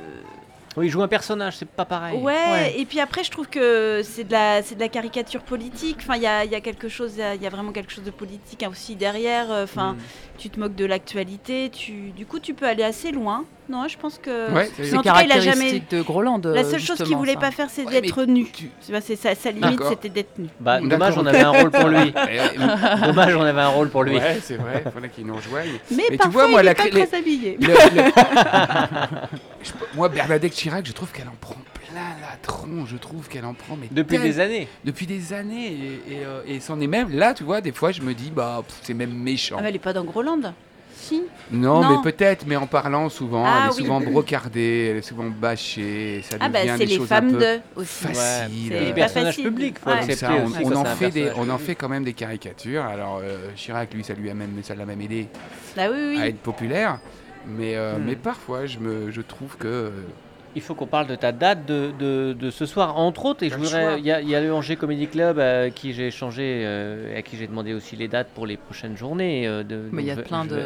Oui, il joue un personnage, c'est pas pareil. Ouais, Ouais. et puis après, je trouve que c'est de la, c'est de la caricature politique. Enfin, il y a, il y a quelque chose, il y a- il y a vraiment quelque chose de politique hein, aussi derrière. Enfin, Mm. tu te moques de l'actualité. Tu, du coup, tu peux aller assez loin. Non, je pense que. Ouais, c'est- Mais en tout cas, il a jamais. caractéristique de Groland. La seule chose qu'il voulait ça. pas faire, c'est Ouais, d'être nu. tu- Tu c'est sa, sa limite, c'était d'être nu. Bah, dommage, on avait un rôle pour lui. Dommage, on avait un rôle pour lui. Ouais, c'est vrai, il faudrait qu'ils nous rejoignent. Mais, tu parfois, vois, moi, il la est pas les- très habillé. Le- le- moi, Bernadette Chirac, je trouve qu'elle en prend plein la tronche. Je trouve qu'elle en prend mais Depuis des années. depuis des années et, et, euh, et c'en est même là, tu vois. Des fois, je me dis bah c'est même méchant. Ah, mais elle est pas dans Groland. Si. non, non. mais peut-être, mais en parlant souvent, Ah, elle est oui. souvent brocardée, elle est souvent bâchée. Ça Ah, bah, devient c'est des les choses femmes un peu de aussi. faciles. C'est Les pas personnages facile. publics, faut Ouais. Ça, on, aussi on quand en fait des, on en fait quand même des caricatures. Alors euh, Chirac, lui, ça lui a même, ça l'a même aidé Ah oui, oui. à être populaire. Mais, euh, Hmm. mais parfois, je, me, je trouve que euh, Il faut qu'on parle de ta date de, de- de ce soir, entre autres. Et je voudrais, il y, a- il y a le Angers Comedy Club à qui j'ai échangé, euh, et à qui j'ai demandé aussi les dates pour les prochaines journées. euh, de, Mais il y a plein je de. vais-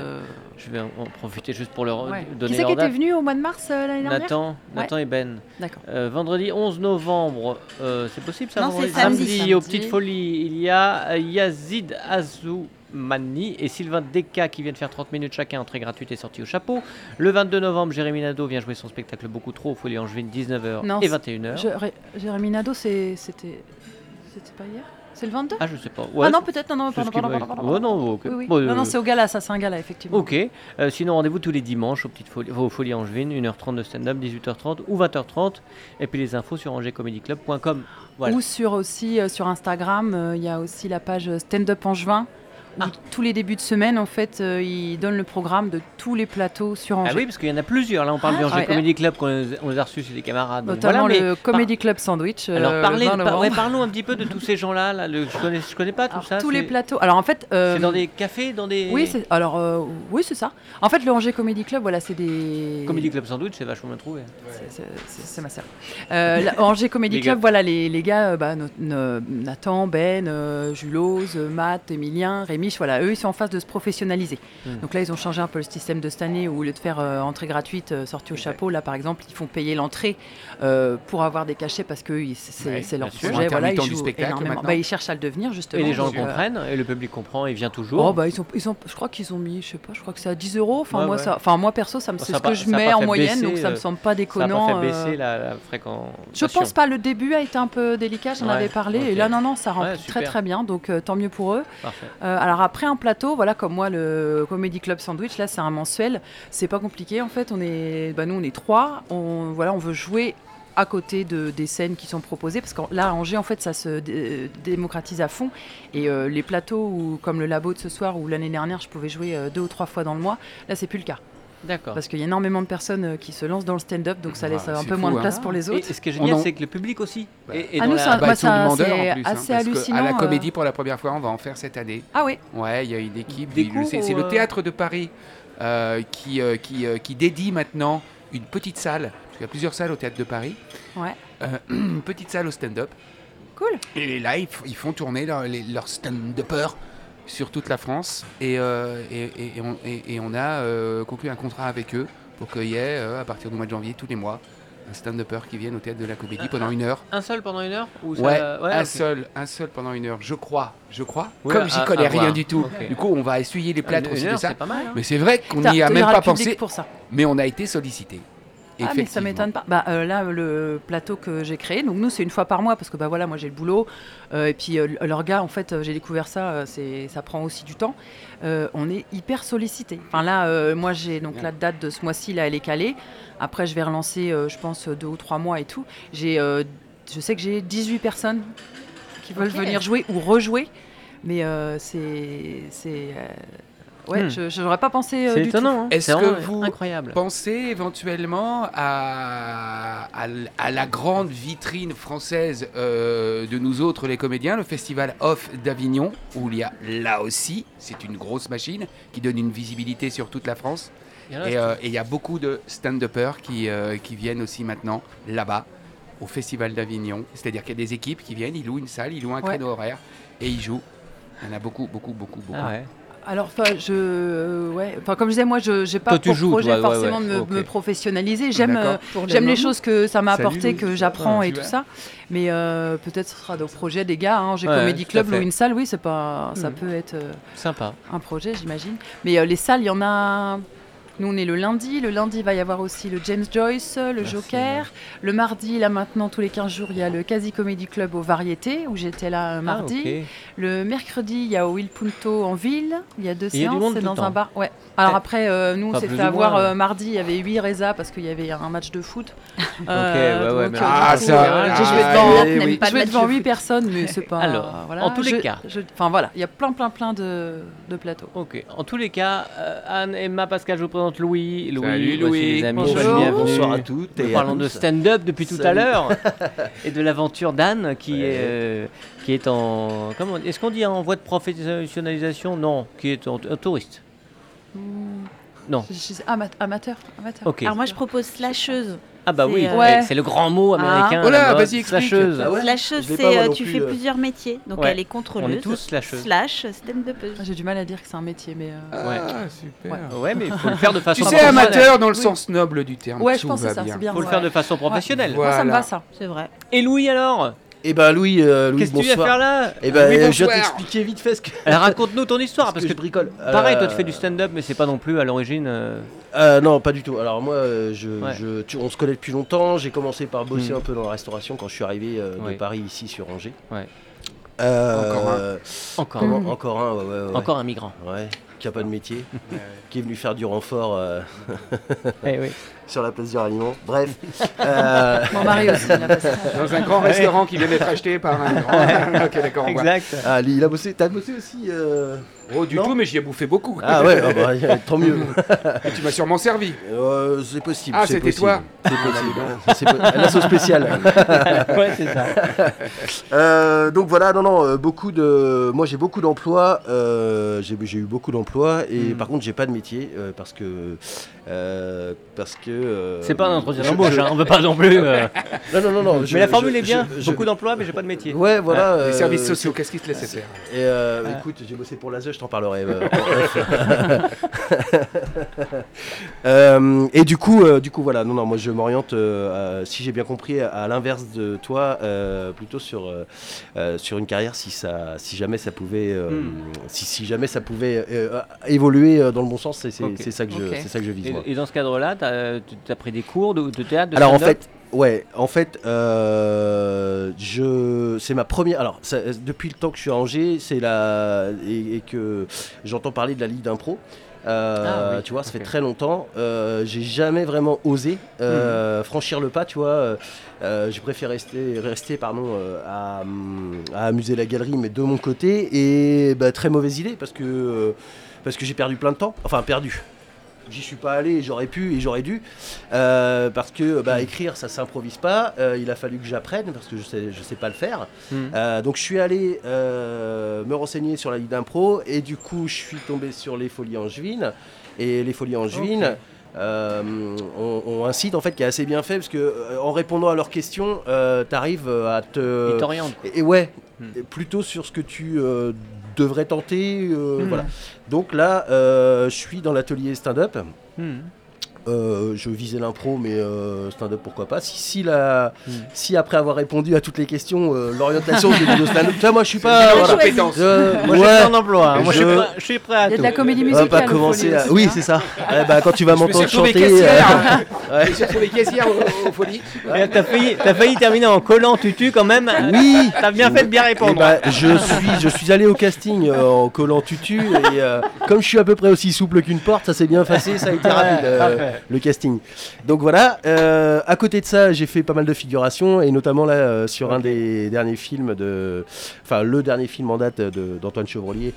Je vais en en profiter juste pour leur Ouais. donner Qui c'est qui était venu au mois de mars euh, l'année dernière? Nathan, Nathan et Ben. D'accord. Euh, vendredi 11 novembre, euh, c'est possible ça Non, c'est samedi. Samedi, aux Samedi. Petites Folies, il y a euh, Yazid Azoumani et Sylvain Deka qui viennent faire 30 minutes chacun, entrée gratuite et sortie au chapeau. Le 22 novembre, Jérémy Nadeau vient jouer son spectacle Beaucoup trop aux Folies Angevines, 19h Non, et c'est- 21h. Je- Ré- Jérémy Nadeau, c'était. C'était pas hier? C'est le 22 Ah, je sais pas. Ah Ouais, non, peut-être, non, non, pardon, pardon, pardon, pardon, Oh, non, ok. Oui, oui. Bon, non, non, euh, c'est au gala, ça, c'est un gala, effectivement. Ok. Euh, sinon, rendez-vous tous les dimanches aux petites folies, aux Folies Angevines, 1h30 de stand-up, 18h30 ou 20h30. Et puis les infos sur angerscomedyclub.com. Voilà. Ou sur aussi euh, sur Instagram, euh, il y a aussi la page Stand Up Angevin. Ah. tous les débuts de semaine, en fait, euh, ils donnent le programme de tous les plateaux sur Angers. Ah oui, parce qu'il y en a plusieurs. Là, on parle Ah, du Angers ouais. Comedy Club qu'on les- on les a reçus chez des camarades. Notamment voilà, mais le Comedy Club Sandwich. euh, Alors le parlez, 20 par- novembre. ouais, parlons un petit peu de tous ces gens-là. Là, le- je connais, je connais pas tout Alors, ça. tous les plateaux. Alors en fait, euh, C'est dans des cafés, dans des. oui, c'est alors oui, c'est ça. En fait, le Angers Comedy Club, voilà, c'est des Comedy Club Sandwich, c'est vachement bien trouvé. C'est- c'est- C'est c'est ma sœur. Angers Comedy Les Club, voilà, les, les gars, bah, no- no- Nathan, Ben, Julose, Matt, Emilien, Rémi, voilà, eux, ils sont en phase de se professionnaliser. Hmm. Donc là, ils ont changé un peu le système de cette année où au lieu de faire euh, entrée gratuite, euh, sortie au chapeau, là, par exemple, ils font payer l'entrée euh, pour avoir des cachets parce que c'est Ouais, leur sûr. projet. Voilà, ils Intermittent du jouent spectacle, énormément. maintenant. Bah, ils cherchent à le devenir, justement. Et les gens euh, comprennent, et le public comprend, et vient toujours. Oh bah ils sont, ils sont, je crois qu'ils ont mis, je sais pas, je crois que c'est à 10 euros. Enfin Ouais, moi ouais. ça, enfin moi perso ça me Ça c'est ce pas- que je ça a mets en moyenne, donc ça me semble pas ça n'a déconnant. pas euh, baisser la, fréquence. je pense pas, le début a été un peu délicat, j'en avais parlé, et là non, non, ça remplit très très bien, donc tant mieux pour eux. Parfait. Alors après un plateau, voilà, comme moi le Comedy Club Sandwich, là c'est un mensuel, c'est pas compliqué en fait, on est, bah, nous on est trois, on, voilà, on veut jouer à côté de, des scènes qui sont proposées, parce que là à Angers en fait ça se dé- démocratise à fond, et euh, les plateaux comme le labo de ce soir ou l'année dernière je pouvais jouer euh, deux ou trois fois dans le mois, là c'est plus le cas. D'accord. Parce qu'il y a énormément de personnes euh, qui se lancent dans le stand-up, donc ça Ah, laisse euh, un peu fou, moins de hein. place pour les autres. et ce qui est génial, en- c'est que le public aussi. Bah. est- est Ah, dans nous, la- ça- Bah, c'est hein, assez que hallucinant, À la euh. comédie, pour la première fois, on va en faire cette année. Ah oui, Ouais, il y a une équipe. C'est le théâtre de Paris euh, qui, euh, qui, euh, qui dédie maintenant une petite salle, parce qu'il y a plusieurs salles au théâtre de Paris, ouais, euh, une petite salle au stand-up. cool. Et là, ils, font tourner leur- leurs stand-uppers sur toute la France. Et, euh, et, et- et on, a euh, conclu un contrat avec eux pour qu'il y ait, euh, à partir du mois de janvier, tous les mois, un stand-upper qui vienne au théâtre de la comédie pendant une heure. Un seul pendant une heure ou ça- Ouais, un seul, un seul pendant une heure, je crois, je crois. Ouais, Comme j'y connais rien voir. du tout. Du coup, on va essuyer les plâtres Une aussi de ça. c'est pas mal. hein. Mais c'est vrai qu'on n'y a même pas pensé, pour ça. mais on a été sollicité. Ah mais ça m'étonne pas. Bah, euh, là le plateau que j'ai créé, donc nous c'est une fois par mois parce que bah voilà moi j'ai le boulot euh, et puis euh, leur gars en fait j'ai découvert ça, c'est ça prend aussi du temps. On est hyper sollicité. Enfin là moi j'ai donc la date de ce mois-ci là elle est calée. Après je vais relancer je pense deux ou trois mois et tout. J'ai je sais que j'ai 18 personnes qui veulent venir jouer ou rejouer, mais c'est c'est ouais Hmm. je j'aurais pas pensé euh, C'est du tout. étonnant. hein. Est-ce C'est que vraiment vous- incroyable Pensez éventuellement à, à la grande vitrine française euh, de nous autres les comédiens, le Festival Off d'Avignon, où il y a là aussi, c'est une grosse machine qui donne une visibilité sur toute la France. Il euh, et il y a beaucoup de stand-uppers qui, euh, qui viennent aussi maintenant là-bas, au Festival d'Avignon. C'est-à-dire qu'il y a des équipes qui viennent, ils louent une salle, ils louent un Ouais. créneau horaire et ils jouent. Il y en a beaucoup, beaucoup, beaucoup, beaucoup. Ah ouais. Alors, enfin, je, euh, ouais, enfin, comme je disais, moi, je n'ai pas Toi, pour joues, projet toi, forcément ouais, de me, professionnaliser. J'aime, euh, j'aime les choses que ça m'a apporté, que j'apprends et tout ça. Mais euh, peut-être ce sera des projets des gars. Hein. J'ai Ouais, Comedy Club, louer une salle, oui, c'est pas, ça Mhm. peut être euh, Sympa. un projet, j'imagine. Mais euh, les salles, il y en a. Nous, on est le lundi. Le lundi, il va y avoir aussi le James Joyce, le Merci, Joker. Le mardi, là maintenant, tous les 15 jours, il y a le Quasi Comedy Club au Variété, où j'étais là euh, mardi. Ah, ok. Le mercredi, il y a au Will Punto en ville. Il y a deux séances, c'est dans un bar. Ouais. Alors Eh. après, euh, nous, on s'est fait avoir euh, mardi. Il y avait 8 résas parce qu'il y avait un match de foot. ouais, ouais, mais Ah, ça, euh, ah, ah, devant, oui, je match devant de 8 foot. personnes, mais c'est pas. Alors, voilà. en tous les Je- cas. Enfin voilà, il y a plein, plein, plein de, de plateaux. Ok. En tous les cas, euh, Anne, Emma, Pascal, je vous présente Louis. Louis, Salut, Louis. les amis. Bonjour. Bonsoir à toutes Nous et à parlons de stand-up depuis tout à l'heure et de l'aventure d'Anne qui, Ouais. est, euh, qui est en. Comment Est-ce qu'on dit en voie de professionnalisation? Non, qui est en, un touriste. Non. Je- je- ama- amateur, amateur. Ok. Alors moi, je propose slasheuse. Ah bah oui, euh, Ouais. c'est le grand mot américain. Oh là, la mode, vas-y, explique. slasheuse. Ah ouais Slasheuse, c'est euh, tu plus, fais euh. plusieurs métiers. Donc Ouais. elle est contrôleuse. On est tous slasheuses. Slash stand-upeuse. Ah, J'ai du mal à dire que c'est un métier, mais. euh, Ouais. Ah, super. Ouais. Ouais, mais il faut le faire de façon Tu sais, professionnelle. amateur dans le Oui. sens noble du terme. Ouais, je pense que c'est ça, bien. c'est bien. faut le faire de façon professionnelle. Voilà. Moi, ça me va ça. C'est vrai. Et Louis alors? Eh ben Louis, euh, Louis Qu'est-ce que tu viens bonsoir. faire là Eh ben, euh, je viens bonsoir. t'expliquer vite fait ce que. Alors raconte-nous ton histoire ce parce que que je bricole. pareil, Euh, toi tu fais du stand-up, mais c'est pas non plus à l'origine. euh, Euh, non, pas du tout. Alors moi, euh, je, Ouais. je- tu- on se connaît depuis longtemps. J'ai commencé par bosser Mm. un peu dans la restauration quand je suis arrivé euh, de Paris ici sur Angers. Ouais. Euh, Encore Encore, comment- Mm. encore un, ouais, ouais, ouais. encore un migrant. Ouais, qui a pas de métier, Ouais. qui est venu faire du renfort euh, Eh oui. sur la place du ralliement. Bref. euh, Mon mari aussi. Dans un grand restaurant qui vient d'être acheté par un grand. ok, d'accord. Exact. ah, lui, il a bossé. T'as bossé aussi euh, Oh, du Non. tout, mais j'y ai bouffé beaucoup. Ah ouais, ah bah, tant mieux. Et tu m'as sûrement servi. Euh, c'est possible. Ah, c'était toi C'est possible. C'est po- la sauce spéciale. ouais, c'est ça. Euh, donc voilà, non, non, euh, beaucoup de. Moi, j'ai beaucoup d'emplois. euh, j'ai eu beaucoup d'emplois et Mm. par contre, j'ai pas de métier euh, parce que euh, parce que. euh, C'est pas un entretien d'embauche, je- hein, on veut pas non plus. euh, Non, non, non, non. je- mais la je- formule est bien. je- Beaucoup d'emplois, mais j'ai pas de métier. Ouais, voilà. Les euh, services sociaux, qu'est-ce qu'ils te laissaient faire? Et euh, Ah. écoute, j'ai bossé pour l'ASE, je t'en parlerai. euh. Euh, et du coup, euh, du coup, voilà, non, non, moi je m'oriente, euh, si j'ai bien compris, à l'inverse de toi, plutôt sur, sur une carrière, si, ça, si jamais ça pouvait, Hmm. si, si jamais ça pouvait évoluer dans le bon sens, c'est ça que je, Ok. c'est ça que je vise. Et, et dans ce cadre-là, tu as, pris des cours de, de théâtre de Alors en fait, ouais, en fait, euh, je, c'est ma première. Alors ça- depuis le temps que je suis à Angers, c'est la et, et que j'entends parler de la ligue d'impro. Euh, Ah oui, tu vois, ça fait très longtemps. Euh, j'ai jamais vraiment osé euh, franchir le pas, tu vois. J'ai préféré rester, rester pardon, à, à amuser la galerie, mais de mon côté. Et bah, très mauvaise idée parce que, parce que j'ai perdu plein de temps. Enfin, perdu. J'y suis pas allé, j'aurais pu et j'aurais dû. Euh, parce que bah, écrire, ça s'improvise pas. Euh, il a fallu que j'apprenne parce que je sais, je sais pas le faire. Hmm. Euh, donc je suis allé euh, me renseigner sur la Ligue d'impro et du coup je suis tombé sur les Folies Angevines et les Folies Angevines. Ok. euh, ont, ont un site en fait qui est assez bien fait parce que euh, en répondant à leurs questions, tu arrives à te Ils t'orientent. et, et ouais, Hmm. plutôt sur ce que tu devrais tenter. euh, Hmm. Voilà. Donc là, euh, je suis dans l'atelier stand-up. Hmm. Euh, je visais l'impro, mais euh, stand-up pourquoi pas. Si, si, la, Hmm. si après avoir répondu à toutes les questions, euh, l'orientation de stand-up, tu vois, moi je suis pas. voilà. compétence. Je- Moi ouais. hein. Moi je, Je- suis prêt, je suis prêt à Il y a de la comédie On va musicale. pas commencer à... Oui, hein. c'est ça. Eh ben, quand tu vas Je me suis m'entendre chanter. ouais. Je me suis retrouvé caissière aux, aux folies. Et T'as failli, t'as failli terminer en collant tutu quand même. Oui. T'as bien fait de bien Eh répondre. ben, je, suis, je suis allé au casting euh, en collant tutu et euh, comme je suis à peu près aussi souple qu'une porte, ça s'est bien passé, ça a été rapide euh, le casting. Donc voilà, euh, à côté de ça, j'ai fait pas mal de figurations et notamment là euh, sur un des derniers films de, enfin le dernier film en date de- d'Antoine Chevrolier.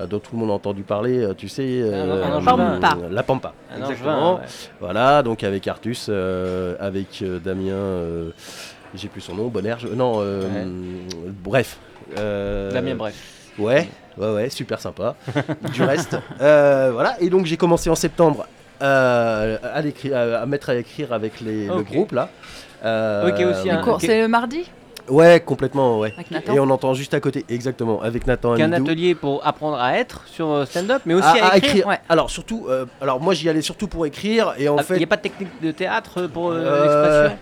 Euh, dont tout le monde a entendu parler, euh, tu sais, euh, un Angevin. Pampa. la Pampa. Un Exactement. ouais. Voilà, donc avec Artus, euh, avec euh, Damien, euh, j'ai plus son nom, Bonnerge, non, euh, Ouais. bref. euh, Damien, bref. Ouais, ouais, ouais, super sympa. du reste, euh, voilà. Et donc j'ai commencé en septembre euh, à, l'écri- à, à mettre à écrire avec les, le groupe là. Euh, Ok, aussi, hein. C'est le mardi? Ouais, complètement, ouais. avec Nathan. Et on entend juste à côté, exactement, avec Nathan Qu'un Amidou. atelier pour apprendre à être sur euh, stand-up, mais aussi À- à, à écrire. ouais. Alors surtout, euh, alors moi j'y allais surtout pour écrire et en Il fait, n'y a pas de technique de théâtre pour euh, Euh, l'expression?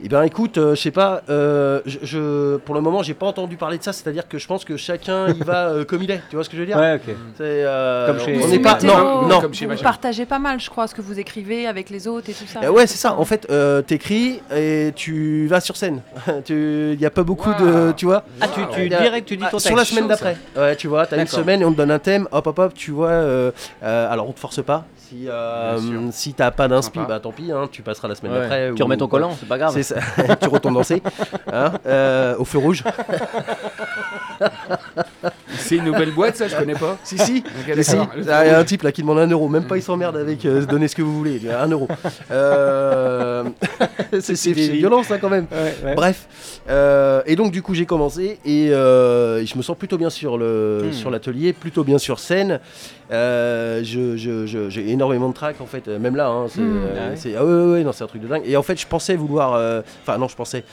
Eh bien, écoute, euh, je sais pas. euh, je, je- pour le moment, j'ai pas entendu parler de ça. C'est-à-dire que je pense que chacun y va euh, comme il est. Tu vois ce que je veux dire? Ouais, ok. C'est, euh, Comme chez- On n'est pas. Non, non. Comme chez Vous partagez pas mal, je crois, ce que vous écrivez avec les autres et tout ça. Euh, ouais, c'est ça. En fait, euh, t'écris et tu vas sur scène. Il y a pas beaucoup de, tu vois? Ah, tu, tu direct, tu dis Ah, ton sur la texte. semaine d'après. Ouais, tu vois, t'as une semaine et on te donne un thème. Hop, hop, hop. Tu vois. euh, euh, alors, on te force pas. Si, euh, si t'as pas d'inspi, bah tant pis. Hein, tu passeras la semaine Ouais. d'après. Tu ou- remets ton collant, c'est pas grave. Ça. tu retournes danser hein, euh, au feu rouge. C'est une nouvelle boîte, ça, je connais pas. Si, si. Si, si. Ah, Il y a un type là qui demande un euro, même pas il s'emmerde avec euh, donnez ce que vous voulez, un euro. Euh, c'est violent ça quand même. Bref, Euh, et donc du coup j'ai commencé et euh, je me sens plutôt bien sur le Hmm. sur l'atelier, plutôt bien sur scène. Euh, je- je- je- j'ai énormément de tracks en fait, euh, même là. hein, c'est, Hmm. euh, Ah ouais. c'est- ah ouais, non, c'est un truc de dingue. Et en fait je pensais vouloir, euh, enfin non je pensais,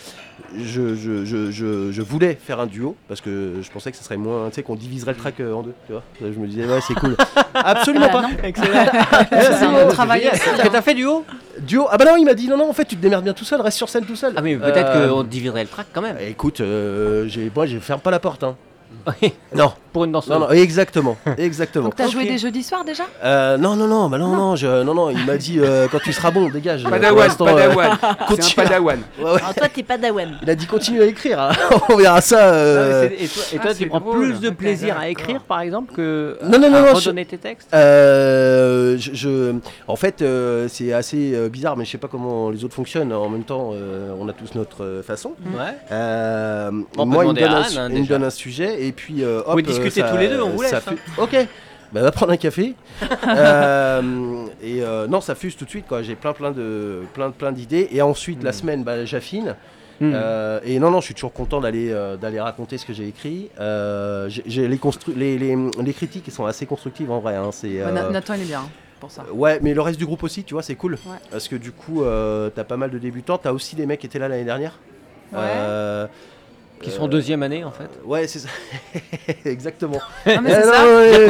je, je, je, je, je voulais faire un duo parce que je pensais que ce serait moins, tu sais qu'on diviserait le track euh, en deux, tu vois. Je me disais ouais c'est cool. Absolument Bah, pas. non. Excellent. C'est travail que hein. t'as fait du haut Duo? Ah bah non, il m'a dit non, non, en fait, tu te démerdes bien tout seul, reste sur scène tout seul. Ah mais peut-être Euh, qu'on dividerait le track quand même. Écoute, euh, j'ai- moi, je ferme pas la porte. Hein. Oui, Non, Pour une danseuse. non, non, exactement, exactement. Donc t'as joué des jeudis soirs déjà? Euh, non, non, non, bah non, non, je, non, non, il m'a dit euh, quand tu seras bon, dégage. Padawan, euh, Padawan. C'est un continue. Padawan. ouais, ouais. Alors toi, t'es pas Dawen. Il a dit continue à écrire. hein. On verra ça. Euh, et toi, et toi, Ah, tu prends drôle. plus de plaisir à écrire, par exemple, que Non, non, non, à non, redonner tes textes? Euh, je, je- en fait, euh, c'est assez bizarre, mais je sais pas comment les autres fonctionnent. En même temps, euh, on a tous notre façon. Ouais. Euh, moi, il me, donne un, hein, donne un sujet et puis hop. Discuter ça- tous les deux, on vous laisse, hein. fu- Ok. Bah, va prendre un café. Euh, et euh, non, ça fuse tout de suite. quoi. J'ai plein, plein de, plein, plein d'idées. Et ensuite, la semaine, bah, j'affine. Hmm. Euh, et non, non, je suis toujours content d'aller euh, d'aller raconter ce que j'ai écrit. Euh, j'ai- j'ai les, constru- les, les, les critiques sont assez constructives en vrai. hein. C'est, Bah, Nathan il est bien hein, pour ça. Ouais, mais le reste du groupe aussi, tu vois, c'est cool. Ouais. Parce que du coup, euh, t'as pas mal de débutants. T'as aussi des mecs qui étaient là l'année dernière. Ouais. Euh, Qui sont en deuxième année, en fait. Ouais, c'est ça. Exactement. Ah, mais c'est non,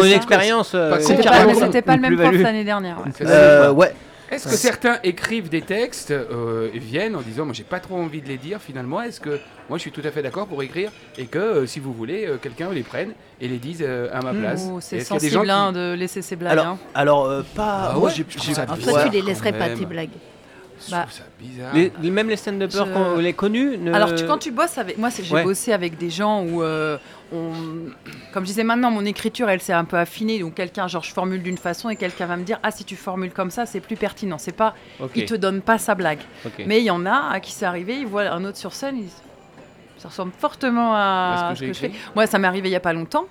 ça. une expérience. euh, C'était pas, c'était pas le même prof l'année dernière. ouais. Euh, ouais. Est-ce que certains écrivent des textes euh, et viennent en disant moi j'ai pas trop envie de les dire finalement Est-ce que moi je suis tout à fait d'accord pour écrire et que euh, si vous voulez euh, quelqu'un les prenne et les dise euh, à ma place? c'est Est-ce qu'il y a des gens sensible hein, qui- de laisser ses blagues. Alors, hein. alors euh, pas. Ah moi, ouais, bizarre. toi, ouais. tu les laisserais pas tes blagues. Bah, trouve ça bizarre. Les, les- même les stand-uppers, Je- qu'on les connus ne- Alors tu- quand tu bosses avec moi, j'ai Ouais. bossé avec des gens où euh, on, comme je disais maintenant, mon écriture elle s'est un peu affinée. Donc quelqu'un, genre je formule d'une façon et quelqu'un va me dire ah si tu formules comme ça c'est plus pertinent. C'est pas, il te donne pas sa blague. Mais il y en a à qui c'est arrivé, ils voient un autre sur scène, ils ça ressemble fortement à, ce que, je fais. Moi, ça m'est arrivé il y a pas longtemps.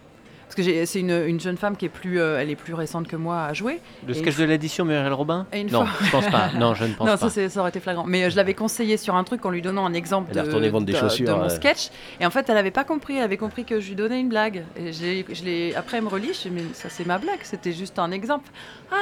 Parce que c'est une, une jeune femme qui est plus, euh, elle est plus récente que moi à jouer. Le Et sketch de l'édition Muriel Robin Et une Non, fois- je pense pas. Non, je ne pense non, pas. ça, c'est- ça aurait été flagrant. Mais euh, je l'avais conseillé sur un truc en lui donnant un exemple Elle de, vendre des de- chaussures, de mon sketch. Et en fait, elle avait pas compris. Elle avait compris que je lui donnais une blague. Et je l'ai- après, elle me relit. Je dis, mais ça, c'est ma blague. C'était juste un exemple. Ah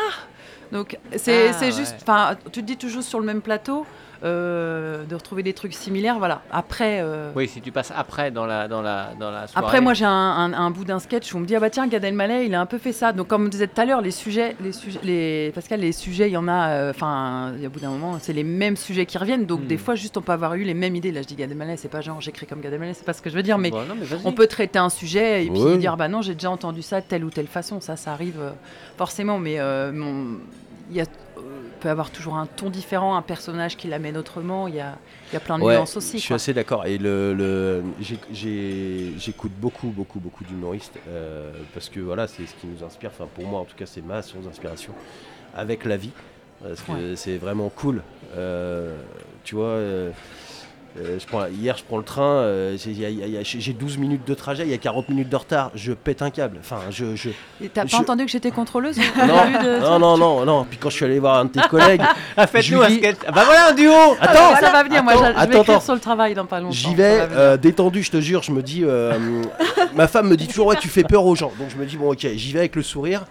Donc, c'est Ah, ouais. juste. Enfin, tu te dis toujours sur le même plateau. Euh, de retrouver des trucs similaires, voilà. Après, euh, Oui, si tu passes après dans la, dans la, dans la soirée. après, moi, j'ai un, un- un bout d'un sketch où on me dit ah bah tiens, Gad Elmaleh, il a un peu fait ça. Donc, comme on disait tout à l'heure, les sujets, les sujets, les Pascal, les sujets, il y en a. euh, Enfin, il y a au bout d'un moment, c'est les mêmes sujets qui reviennent. Donc, Hmm. des fois, juste on peut avoir eu les mêmes idées. Là, je dis Gad Elmaleh, c'est pas genre j'écris comme Gad Elmaleh, c'est pas ce que je veux dire, mais Bon, non, mais vas-y. on peut traiter un sujet et puis Ouais. dire bah non, j'ai déjà entendu ça de telle ou telle façon. Ça, ça arrive euh, forcément, mais euh, mon- il y a euh, peut avoir toujours un ton différent, un personnage qui l'amène autrement. Il y a, il y a plein de Ouais, nuances aussi. Je suis quoi. assez d'accord. Et le, j'écoute beaucoup, beaucoup, beaucoup d'humoristes euh, parce que voilà, c'est ce qui nous inspire. Enfin, pour moi, en tout cas, c'est ma source d'inspiration avec la vie. Parce que Ouais. c'est vraiment cool. Euh, tu vois, euh, euh, je prends, hier, je prends le train. euh, j'ai- il y a- il y a- il y a- j'ai 12 minutes de trajet. Il y a 40 minutes de retard. Je pète un câble. Enfin, je. T'as pas je- entendu que j'étais contrôleuse Non, de- non, non, non, non. Puis quand je suis allé voir un de tes collègues, Ah, faites-nous un sketch. Ah, bah voilà un duo Attends, ça va venir. Moi, attends, je, je vais attends, écrire attends. sur le travail dans pas longtemps. J'y vais euh, détendu, je te jure. Je me dis, euh, ma femme me dit toujours ouais, tu fais peur aux gens. Donc je me dis bon ok, j'y vais avec le sourire.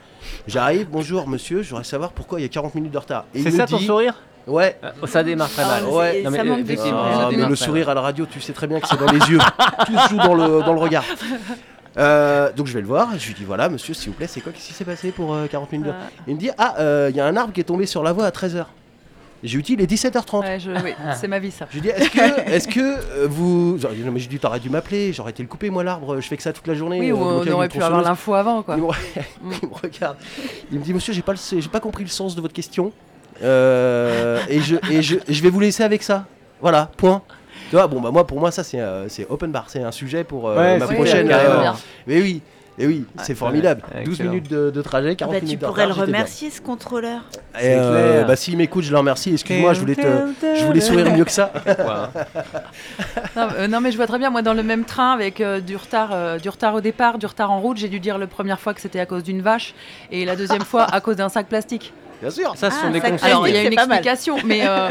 J'arrive, bonjour monsieur, je voudrais savoir pourquoi il y a 40 minutes de retard. C'est ça ton sourire? Ouais. Ah, Ça démarre très Ah, mal. mais Ouais. c'est- Non, mais, ça euh, manque de Ah, mais démarre le sourire à la radio, tu sais très bien que c'est dans les yeux. Tout se joue dans le, dans le regard. Euh, donc je vais le voir, je lui dis voilà monsieur s'il vous plaît c'est quoi? Qu'est-ce qui s'est passé pour euh, 40 minutes. Ah. Il me dit ah euh, il y a un arbre qui est tombé sur la voie à 13h. J'ai dit il est 17h30. Ouais, je- oui, c'est ma vie ça. Je lui dis, est-ce que, est-ce que euh, vous. Non, mais j'ai dit, t'aurais dû m'appeler, j'aurais été le couper, moi, l'arbre, je fais que ça toute la journée. Oui, euh, ou on aurait pu avoir l'info avant, quoi. Il me, il me regarde. Il me dit, monsieur, j'ai pas, le- j'ai pas compris le sens de votre question. Euh, et, je, et, je, vais vous laisser avec ça. Voilà, point. Tu vois, bon, bah, moi, pour moi, ça, c'est, euh, c'est open bar. C'est un sujet pour euh, Ouais, ma prochaine. clair, euh, mais oui. Et oui, c'est formidable. Ouais, 12 excellent. minutes de, de trajet, 40 Bah, tu minutes de pourrais le bien. remercier, ce contrôleur. Et euh, bah, s'il m'écoute, je le remercie. Excuse-moi, je voulais, te, je voulais sourire mieux que ça. Hein. Non, euh, non, mais je vois très bien, moi dans le même train avec euh, du, retard, euh, du retard au départ, du retard en route, j'ai dû dire la première fois que c'était à cause d'une vache et la deuxième fois à cause d'un sac plastique. Bien sûr. Ça, ce sont Ah, des ça Alors il y a une explication, mais euh,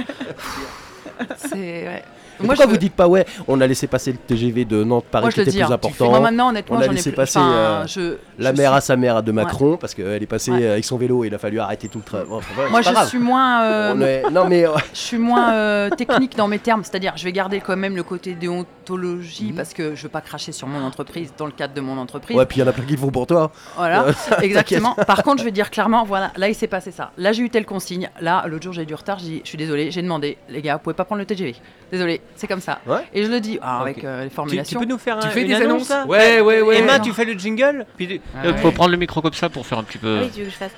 c'est. ouais. Moi, pourquoi je- vous dites pas, ouais, on a laissé passer le TGV de Nantes-Paris Moi qui était plus hein. Moi important maintenant honnêtement On a ai laissé plus. passer, enfin, euh, je, La je mère suis- à sa mère de Macron, parce qu'elle est passée Ouais. avec son vélo et il a fallu arrêter tout le train. Bon, enfin, voilà, Moi je grave. suis moins. euh, est- Non mais euh, Je suis moins euh, technique dans mes termes, c'est-à-dire je vais garder quand même le côté déontologie Mhm. parce que je veux pas cracher sur mon entreprise dans le cadre de mon entreprise. ouais, puis il y en a plein qui le font pour toi. Voilà, Euh, exactement. Par contre, je vais dire clairement, voilà, là il s'est passé ça. Là j'ai eu telle consigne. Là, l'autre jour j'ai eu du retard. Je suis désolé, j'ai demandé, les gars, vous pouvez pas prendre le TGV. Désolé, c'est comme ça. Ouais. Et je le dis ah, avec euh, les Tu, tu formulations. peux nous faire Tu un- fais une des annonce, annonces Ouais, ouais, ouais. Emma, non. tu fais le jingle Puis tu- Ah euh, ouais. faut prendre le micro comme ça pour faire un petit peu. Ah oui, tu veux que je fasse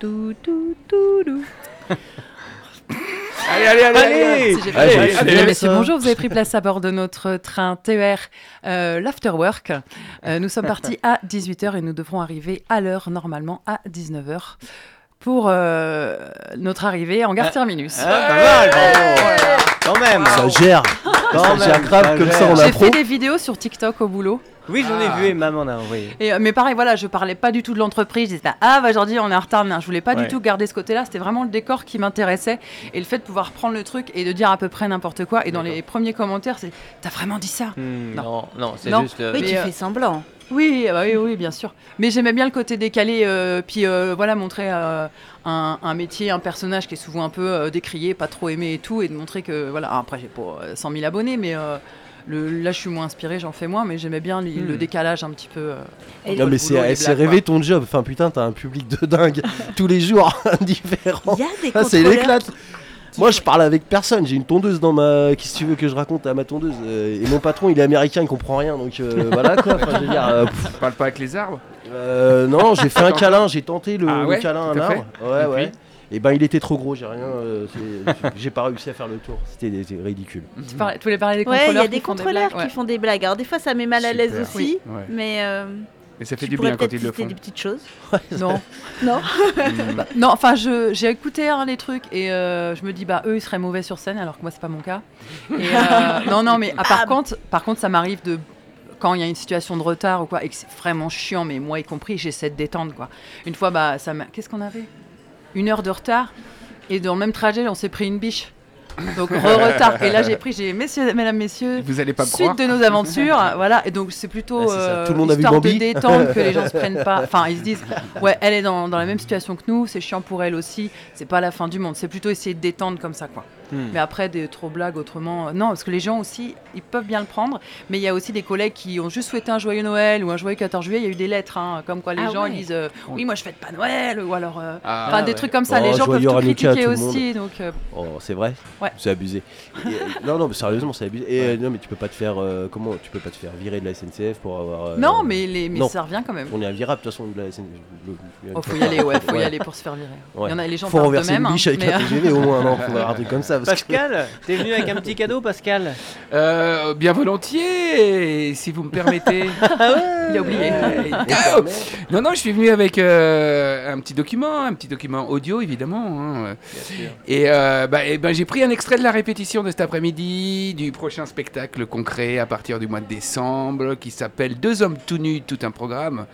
tout, tout, tout, tout. Allez, allez, allez, allez. Allez Si j'ai Allez, pas- allez, Mesdames, allez, Messieurs, bonjour, vous avez pris place à bord de notre train TER, euh, l'Afterwork. Euh, nous sommes partis à 18h et nous devrons arriver à l'heure, normalement à 19h, pour euh, notre arrivée en gare Ah. terminus. Ah, pas mal, bravo. Quand même. Ça gère. Quand ça même, gère grave ça comme ça gère. en J'ai fait des vidéos sur TikTok au boulot. Oui, j'en ai Ah. vu, Emma m'en a envoyé. Et, euh, mais pareil, voilà, je parlais pas du tout de l'entreprise. Je disais pas, ah, bah, aujourd'hui, on est en retard. Non, je voulais pas Ouais. du tout garder ce côté-là. C'était vraiment le décor qui m'intéressait. Et le fait de pouvoir prendre le truc et de dire à peu près n'importe quoi. Et dans les premiers commentaires, c'est, t'as vraiment dit ça? Hmm, Non. non, non, c'est Non. juste. euh, Oui, Mais, tu euh, fais semblant. Oui, ah bah oui, oui, bien sûr. Mais j'aimais bien le côté décalé, euh, puis euh, voilà, montrer euh, un, un métier, un personnage qui est souvent un peu euh, décrié, pas trop aimé et tout, et de montrer que, voilà, après j'ai pas euh, 100 000 abonnés, mais euh, le, là je suis moins inspiré, j'en fais moins, mais j'aimais bien li- Hmm. le décalage un petit peu. euh, Et- Non le mais c'est rêver ton job. Enfin putain, t'as un public de dingue tous les jours différents. Il y a des Ah, c'est l'éclate. qui- Moi, je parle avec personne. J'ai une tondeuse dans ma. Qu'est-ce que tu veux que je raconte à ma tondeuse Euh, Et mon patron, il est américain, il comprend rien. Donc euh, voilà quoi. Enfin, je veux dire, euh, parles pas avec les arbres euh, non, j'ai fait un câlin. J'ai tenté le, Ah le câlin à un arbre. Ouais, Et ouais. puis Et ben, il était trop gros. J'ai rien. euh, j'ai pas réussi à faire le tour. C'était ridicule. Tu, parlais- tu voulais parler des Ouais, contrôleurs il y a qui des font contrôleurs qui font des blagues. Alors des fois, ça met mal à l'aise aussi, Ouais. mais euh, Et ça fait tu du bien quand ils le font. des petites choses. ouais. Non. Non Bah, non, enfin, je- j'ai écouté hein, les trucs et euh, je me dis, bah, eux, ils seraient mauvais sur scène, alors que moi, c'est pas mon cas. Et, euh, non, non, mais ah, par, Ah. contre, par contre, ça m'arrive de. Quand il y a une situation de retard ou quoi, et que c'est vraiment chiant, mais moi y compris, j'essaie de détendre, quoi. Une fois, bah, ça m'a. Qu'est-ce qu'on avait? Une heure de retard, et dans le même trajet, on s'est pris une biche. Donc, re-retard. Et là, j'ai pris, j'ai, messieurs, mesdames, messieurs, Vous allez pas suite croire. de nos aventures, voilà. Et donc c'est plutôt Ouais, ça. euh, Tout le monde a vu histoire de détendre que les gens se prennent pas. Enfin, ils se disent, ouais, elle est dans, dans la même situation que nous, c'est chiant pour elle aussi. C'est pas la fin du monde. C'est plutôt essayer de détendre comme ça, quoi. Hmm. Mais après, des trop blagues autrement, euh, non, parce que les gens aussi, ils peuvent bien le prendre. Mais il y a aussi des collègues qui ont juste souhaité un joyeux Noël ou un joyeux 14 juillet. Il y a eu des lettres, hein, comme quoi les Ah gens ouais. ils disent, euh, oui, moi je fête pas Noël ou alors. euh, Ah, des ouais. trucs comme ça, Oh, les gens peuvent tout critiquer tout aussi. Donc, euh, Oh, c'est vrai? Ouais. C'est abusé. Et, non, non, mais sérieusement, c'est abusé. Et euh, non, mais tu peux pas te faire. euh, comment Tu peux pas te faire virer de la SNCF pour avoir. euh, non, mais, les, mais non. ça revient quand même. On est invirable de toute façon de la SNCF. Le- Oh, faut y aller, ouais, faut y aller pour se faire virer. Il y en a, les gens Faut renverser une biche avec un TGV au moins, non Faut avoir un truc comme ça. Parce que- Pascal, t'es venu avec un petit cadeau, Pascal? Euh, bien volontiers, si vous me permettez. Il a oublié. Ah, non, non, je suis venu avec euh, un petit document, un petit document audio évidemment. hein. Et, euh, bah, eh ben, j'ai pris un extrait de la répétition de cet après-midi du prochain spectacle concret à partir du mois de décembre qui s'appelle Deux hommes tout nus, tout un programme.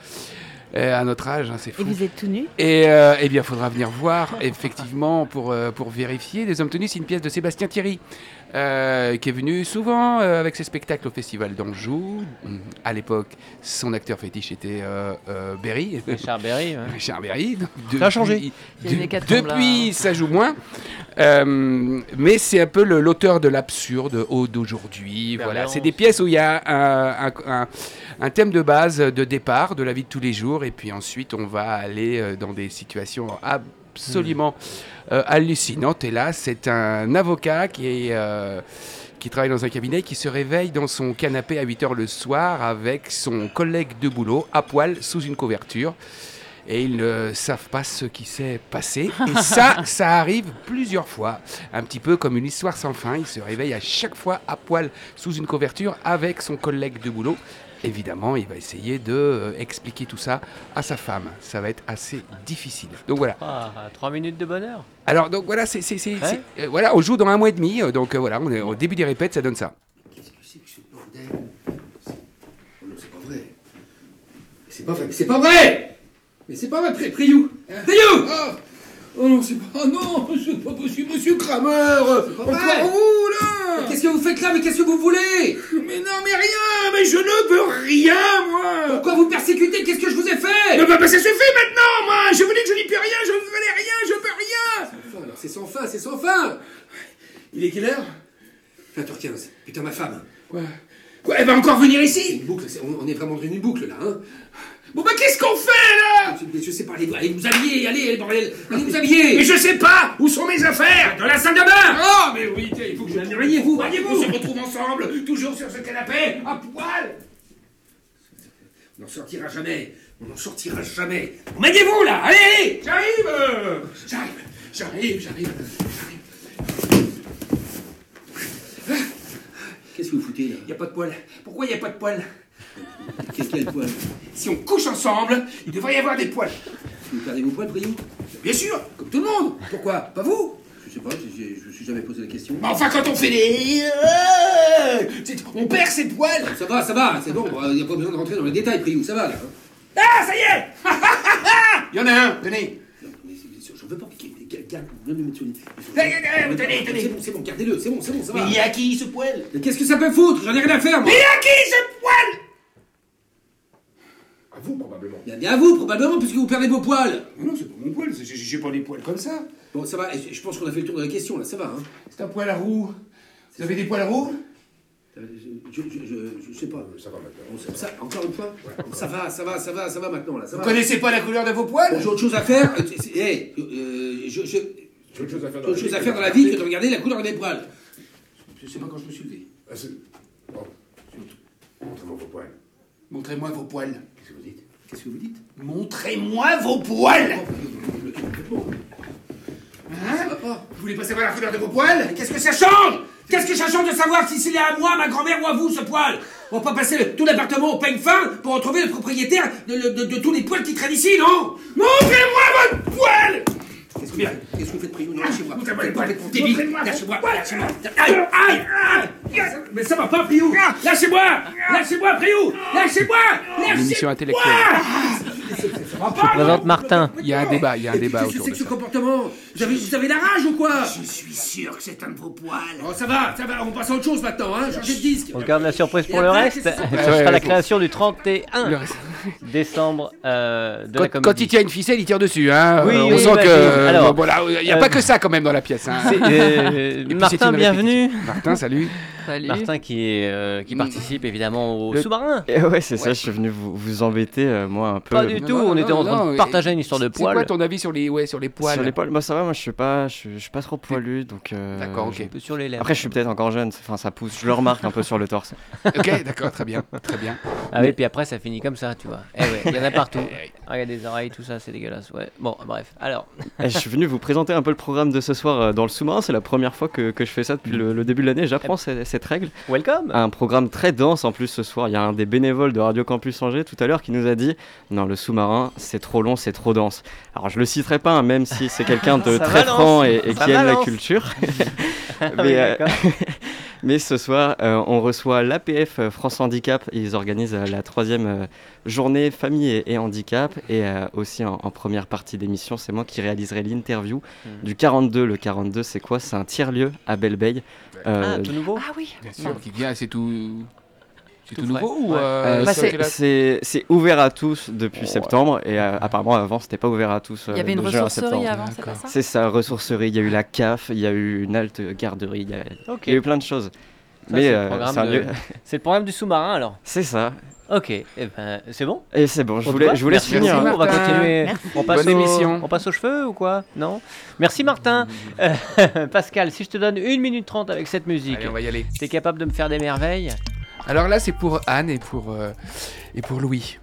Euh, à notre âge, hein, c'est fou. Et vous êtes tout nu? Et euh, eh bien, il faudra venir voir, effectivement, pour, euh, pour vérifier. Les Hommes Tenus, c'est une pièce de Sébastien Thierry, euh, qui est venu souvent euh, avec ses spectacles au Festival d'Anjou. Hum, À l'époque, son acteur fétiche était euh, euh, Berry. Richard Berry. ouais. Richard Berry. Ça a changé. depuis- de- ça joue moins. Euh, mais c'est un peu l'auteur de l'absurde au d'aujourd'hui. Voilà. C'est des pièces où il y a un, un- un- un thème de base de départ de la vie de tous les jours. Et puis ensuite, on va aller dans des situations absolument euh, hallucinantes. Et là, c'est un avocat qui est. euh, qui travaille dans un cabinet, qui se réveille dans son canapé à 8h le soir avec son collègue de boulot à poil sous une couverture. Et ils ne savent pas ce qui s'est passé. Et ça, ça arrive plusieurs fois. Un petit peu comme une histoire sans fin. Il se réveille à chaque fois à poil sous une couverture avec son collègue de boulot. Évidemment, il va essayer de euh, expliquer tout ça à sa femme. Ça va être assez difficile. Donc voilà. Ah, trois minutes de bonheur. Alors donc voilà, c'est, c'est- c'est- Ouais. c'est- euh, voilà, on joue dans un mois et demi. euh, donc euh, voilà, on est au début des répètes, ça donne ça. Qu'est-ce que c'est que ce bordel? C'est- Oh non, c'est pas vrai. C'est pas vrai, mais c'est pas vrai Mais c'est pas vrai, Pri- Priou Priou oh, oh non, c'est pas... Oh non, c'est pas possible, monsieur Kramer. Encore vous, là. Qu'est-ce que vous faites là Mais qu'est-ce que vous voulez Mais non, mais rien Mais je ne peux rien, moi. Pourquoi vous persécutez Qu'est-ce que je vous ai fait Mais bah, bah, ça suffit maintenant, moi. Je vous dis que je n'y peux rien, je ne fais rien, je peux rien. Enfin, alors, C'est sans fin, c'est sans fin. Il est quelle heure 20h15. Putain, ma femme. Quoi? Quoi, elle va encore venir ici. Une boucle, c'est- on, on est vraiment dans une boucle là, hein Bon bah qu'est-ce qu'on fait, là je, je sais pas, allez, allez vous habiller, allez, bordel Allez vous habiller. Mais je sais pas Où sont mes affaires. Dans la salle de bain. Oh, mais oui, il faut que je... Mais Mariez-vous, On se retrouve ensemble, toujours sur ce canapé, à poil. On n'en sortira jamais On n'en sortira jamais. Maniez-vous là Allez, allez. J'arrive euh, J'arrive, j'arrive, j'arrive, j'arrive. Qu'est-ce que vous foutez là? Y a pas de poil. Pourquoi y a pas de poil? Quel, quel poil? Si on couche ensemble, il devrait y avoir des poils. Vous perdez vos poils, Priou Bien sûr Comme tout le monde. Pourquoi? Pas vous? Je sais pas, je, me suis jamais posé la question. Mais enfin, quand on fait des... On perd ses poils. Ça va, ça va, c'est bon, il n'y a pas besoin de rentrer dans les détails, Priou, ça va là. Ah, ça y est! Il y en a un, tenez Non, mais c'est- je veux pas piquer, mais garde, viens le mettre sur les... Eh, tenez, tenez. C'est bon, c'est bon, gardez-le, c'est bon, c'est bon, ça va. Mais il y a qui, ce poil? Mais qu'est-ce que ça peut foutre? J'en ai rien à faire, moi. Mais il y a qui, ce poil? Vous, probablement. Bien, bien à vous, probablement, puisque vous perdez vos poils non, c'est pas mon poil, c'est- j'ai j'ai pas des poils comme ça. Bon, ça va, je pense qu'on a fait le tour de la question, là, ça va, hein C'est un poil à roux. Vous avez des poils à roux Euh, Je, je, je, je- sais pas. Ça va maintenant. Bon, ça, ça, encore une fois? Ça va, ça va, ça va, ça va maintenant, là, ça Vous va. connaissez pas la couleur de vos Bon, poils j'ai autre chose à faire. euh, c'est- hey, euh, je, je, J'ai autre chose à faire j'ai autre chose à faire dans la vie que de regarder la couleur de mes poils. Je sais pas quand je me suis levé. Ah, c'est- Bon, Montrez-moi vos poils. Montrez-moi vos poils. Qu'est-ce que vous dites? Qu'est-ce que vous dites? Montrez-moi vos poils. Hein? Ça va pas. Vous voulez pas savoir la couleur de vos poils? Qu'est-ce que ça change? Qu'est-ce que ça change de savoir si c'est à moi, ma grand-mère ou à vous, ce poil? On va pas passer le- tout l'appartement au peigne fin pour retrouver le propriétaire de, de- de- de tous les poils qui traînent ici, non? Montrez-moi votre poil Qu'est-ce que, qu'est-ce que vous faites, Priou Non, lâchez-moi. Les Faites pas débile. Lâchez-moi, lâchez-moi. Aïe, aïe, aïe Mais ça va pas, Priou Lâchez-moi. Lâchez-moi, Priou Lâchez-moi. Une émission Lâchez-moi intellectuelle. Va pas Présente Martin. Il y a un débat, il y a un débat autour de ce ça. comportement vous avez, vous avez la rage ou quoi Je suis sûr que c'est un de vos poils. Oh, ça va, ça va, on passe à autre chose maintenant, hein. Changez de disque. On garde la surprise pour Et le reste. Ce sera la création du 31 Le reste- décembre euh, de la Quand, comédie. quand il tient une ficelle, il tire dessus. Hein. Oui, Euh, on oui, sent bah, que. oui. Alors, bon, voilà, il n'y a euh, pas que ça quand même dans la pièce. hein. Euh, puis, Martin, bienvenue. Martin, salut. Salut. Martin qui, est, euh, qui participe évidemment au Le- sous-marin. Et ouais, c'est ça, je suis venu vous, vous embêter, euh, moi, un peu. Pas du non, tout, non, on non, était en train non, de partager une histoire de C'est quoi poils. ton avis sur les, ouais, sur les poils? Sur les poils, moi ça va, moi je suis pas, je, suis- pas trop poilu, donc. euh, D'accord, ok. sur les lèvres. Après, je suis peut-être encore jeune, enfin ça pousse, je le remarque un peu sur le torse. Ok, d'accord, très bien, très bien. Ah oui, puis après ça finit comme ça, tu Eh ouais, il y en a partout. Ah, il y a des oreilles, tout ça, c'est dégueulasse. Ouais. Bon, bref. Alors, Et je suis venu vous présenter un peu le programme de ce soir euh, dans le sous-marin, c'est la première fois que, que je fais ça depuis le, le début de l'année, j'apprends cette, cette règle. welcome. Un programme très dense en plus ce soir, il y a un des bénévoles de Radio Campus Angers tout à l'heure qui nous a dit Non, le sous-marin c'est trop long, c'est trop dense. Alors je le citerai pas, hein, même si c'est quelqu'un de très balance. franc et, qui aime la culture. Ah oui, mais, ce soir, euh, on reçoit l'APF euh, France Handicap. Ils organisent euh, la troisième euh, journée famille et, et handicap. Et euh, aussi en, en première partie d'émission, c'est moi qui réaliserai l'interview Hmm. du 42. Le 42, c'est quoi? C'est un tiers-lieu à Belle-Beille. Euh, Ah, tout nouveau? Ah oui. Bien sûr, qui vient, c'est tout. C'est tout, Tout nouveau frais. ou Ouais. euh, euh, Bah, c'est- ouvert à tous depuis Ouais. septembre. Et euh, apparemment, avant, c'était pas ouvert à tous. Il y avait une ressourcerie avant, c'est pas ça C'est ça, ressourcerie. Il y a eu la CAF, il y a eu une halte garderie, il y a, Ok. il y a eu plein de choses. Ça, Mais c'est le euh, programme c'est un de- lieu- C'est le programme du sous-marin alors. c'est ça. Ok, eh ben, c'est bon. Et c'est bon, je On voulais, je vous laisse Merci, finir. merci, On va continuer. On passe, Bonne au- émission. on passe aux cheveux ou quoi? Non? Merci Martin. Euh, Pascal, si je te donne 1 minute 30 avec cette musique, Allez, on va y aller. t'es capable de me faire des merveilles? Alors là, c'est pour Anne et pour, euh, et pour Louis.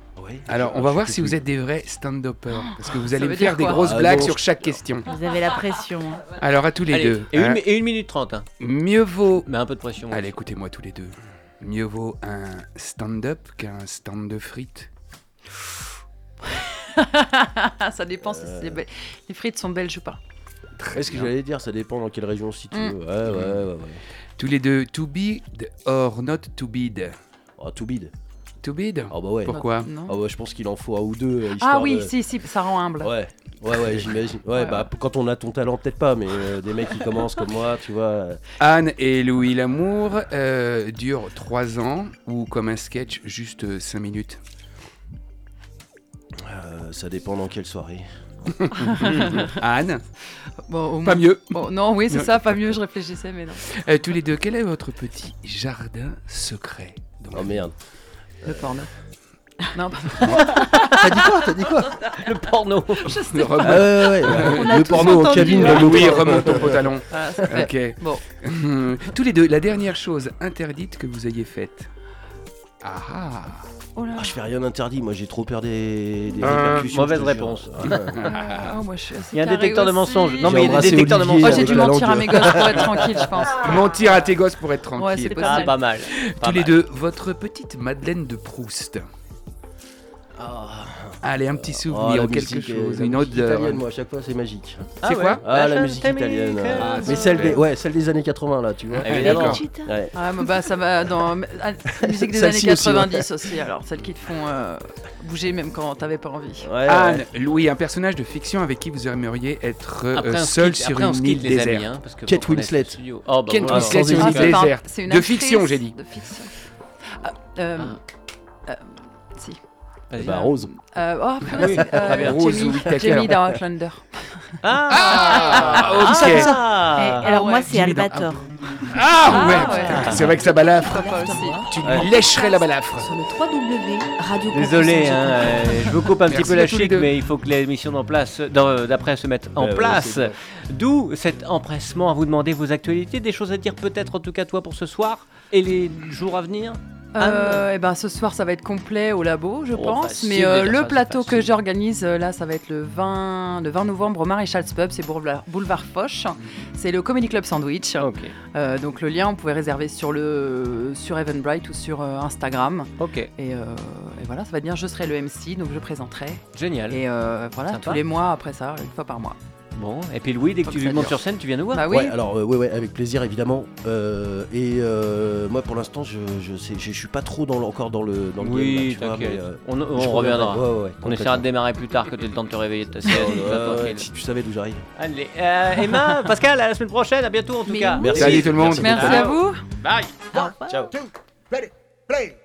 Alors, on va voir si vous êtes des vrais stand-uppers. Parce que vous allez me faire des grosses Ah, blagues sur chaque question. Vous avez la pression. hein. Alors, à tous les Allez, deux. Et, une, hein, et une minute 30. hein. mieux vaut. Mais un peu de pression. Allez, écoutez-moi tous les deux. Mieux vaut un stand-up qu'un stand de frites. ça dépend si c'est les frites sont belges ou pas. Très Est-ce que j'allais dire, ça dépend dans quelle région si tu Mm. veux. Ouais, ouais, ouais. ouais. Tous les deux, to be or not to bid Oh, too bid. To bid Ah bah ouais. Pourquoi Non. Ah ouais, je pense qu'il en faut un ou deux. euh, Ah oui, de- si, si, ça rend humble. Ouais, ouais, ouais, j'imagine. Ouais, Ouais, bah quand on a ton talent, peut-être pas, mais euh, des mecs qui commencent comme moi, tu vois. Anne et Louis Lamour euh, durent 3 ans ou comme un sketch, juste 5 minutes euh, ça dépend dans quelle soirée. Anne, Bon, au pas moins- mieux. Bon, non, oui, c'est ça, pas mieux, je réfléchissais, mais non. Euh, tous les deux, quel est votre petit jardin secret la Oh merde. Le porno. Non, pas T'as dit quoi T'as dit quoi? Le porno. Le remonte- Ah ouais, ouais. Le tous porno en cabine. dans le Oui, remonte ton pantalon. Ah. Ok. Bon. Tous les deux, la dernière chose interdite que vous ayez faite Ah ah Oh là. Ah, je fais rien d'interdit, moi j'ai trop peur des, des Euh, répercussions, mauvaise je te jure. réponse. Ah, Ah, moi, je suis assez Il y a un carré détecteur de aussi. mensonges. Non, J'ai mais il y a des embrassé détecteurs de Olivier, Moi, mensonges. j'ai dû la mentir à langue. mes gosses pour être tranquille, je pense. Mentir à tes gosses pour être tranquille. Ouais, c'est Ah, possible. pas mal. Pas Tous les mal. deux, votre petite Madeleine de Proust. Allez, un petit Oh, souvenir ou quelque musique, chose, une odeur. italienne, moi à chaque fois c'est magique. C'est quoi Ah, la La musique italienne. euh, Ah, mais celle des, ouais, celle des années 80 là, tu vois. Évidemment. D'accord. Cheetah. Ouais. Ah, mais bah, ça va dans ah, la musique des années Celle-ci aussi, ouais. 90 aussi, alors celles qui te font euh, bouger même quand t'avais pas envie. Ouais, Anne, ouais. Louis, un personnage de fiction avec qui vous aimeriez être euh, Après, seul sur après, une île déserte. hein, Kate Winslet. le studio. Oh, bah, Kate. Winslet, sur une île c'est déserte. De fiction, j'ai dit. De fiction. Vas-y. Bah, Rose. Euh, oh, Oui, c'est, très bien. Rose Jamie, Whittaker. Jamie dans Outlander. Ah, Ah, ok. Ah, Et alors ouais. moi c'est Jimmy dans- Albator. Ah, Ah, ouais, ouais. putain, c'est vrai que ça balafre. Pourquoi pas aussi Tu Ouais. lècherais la balafre. Sur le 3W Radio Désolé, hein, euh, je vous coupe un petit peu la tous les chic, deux. mais il faut que l'émission d'en place- d'en- d'après se mette en ouais, place. c'est vrai. D'où cet empressement à vous demander vos actualités, des choses à dire peut-être en tout cas toi pour ce soir et les jours à venir? Euh, et ben ce soir ça va être complet au labo je Oh, pense. mais euh, le plateau que j'organise euh, là ça va être le 20, le 20 novembre au Maréchal's Pub c'est boulevard, Foch. C'est le Comedy Club Sandwich. Ok, Euh, donc le lien on pouvait réserver sur le sur Eventbrite ou sur Instagram. Ok, et, et voilà ça va être bien. Je serai le MC donc je présenterai. Génial. et voilà Sympa. tous les mois après ça une fois par mois Bon, et puis Louis, dès que tu montes sur scène, tu viens nous voir. bah oui Ouais, alors euh, ouais, ouais, avec plaisir évidemment. Euh, et euh, moi pour l'instant, je, je sais, je, je suis pas trop dans le- encore dans le dans le oui, game, là, tu vois, t'inquiète. mais, euh, on, reviendra. Ouais, ouais, ouais, On essaiera de démarrer plus tard que tu aies le temps de te réveiller de ta sieste. tranquille. si tu savais d'où j'arrive. Allez, euh, Emma, Pascal, à la semaine prochaine, à bientôt en tout Mais cas. oui. Merci. Salut tout le monde. merci à vous Bye. Ciao. Ready, play.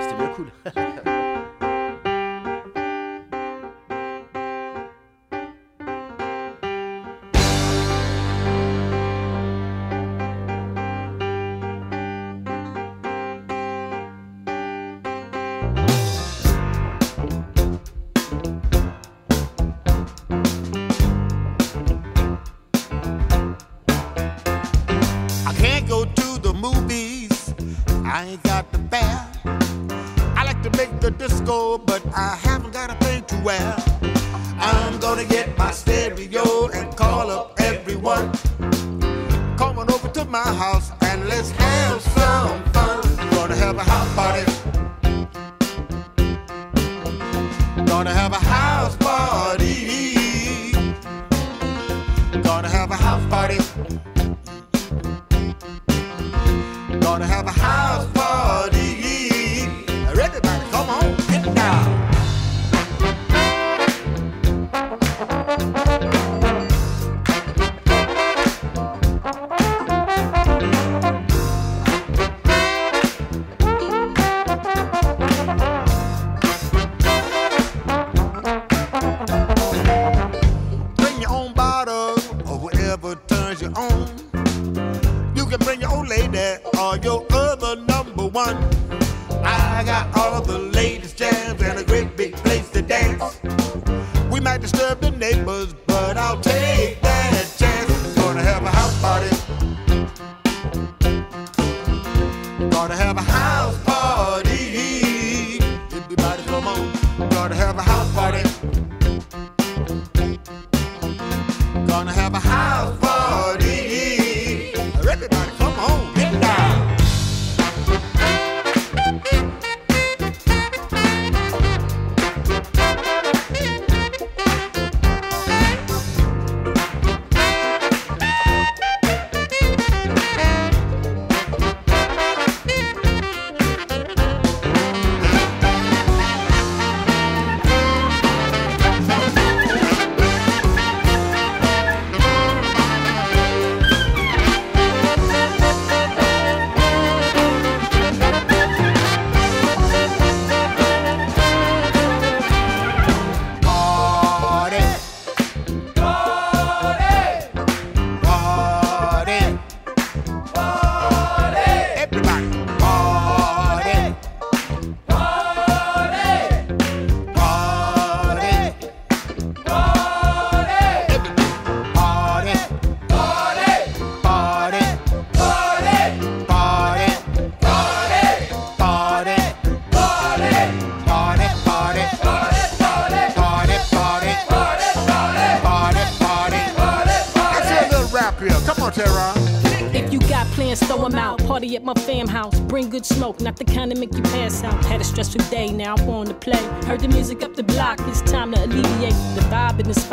C'était bien cool.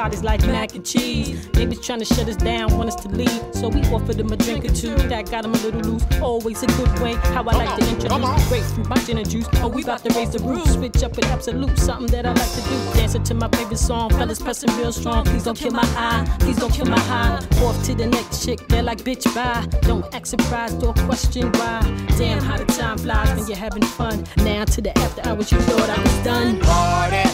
vibe in the spot is like mac and cheese. Neighbors trying to shut us down, want us to leave. So we offered them a drink or two. That got them a little loose. Always a good way, how I like to introduce. Grapefruit, my gin and juice. Oh, we about to raise the roof. Switch up with absolute, something that I like to do. Dancing to my favorite song. Fellas pressing real strong. Please don't kill my eye. Please don't kill my high. Off to the next chick, they're like, bitch, bye. Don't act surprised or question why. Damn, how the time flies when you're having fun. Now to the after hours, you thought I was done. Party,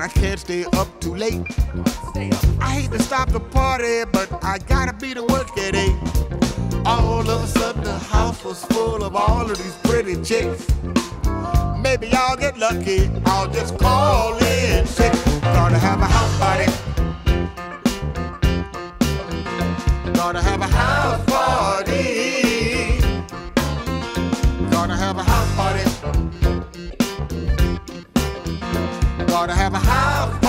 and I can't stay up too late. I hate to stop the party, but I gotta be to work at eight. All of a sudden, the house was full of all of these pretty chicks. Maybe I'll get lucky. I'll just call in sick. Gonna have a house party. Gonna have a house ought to have a house.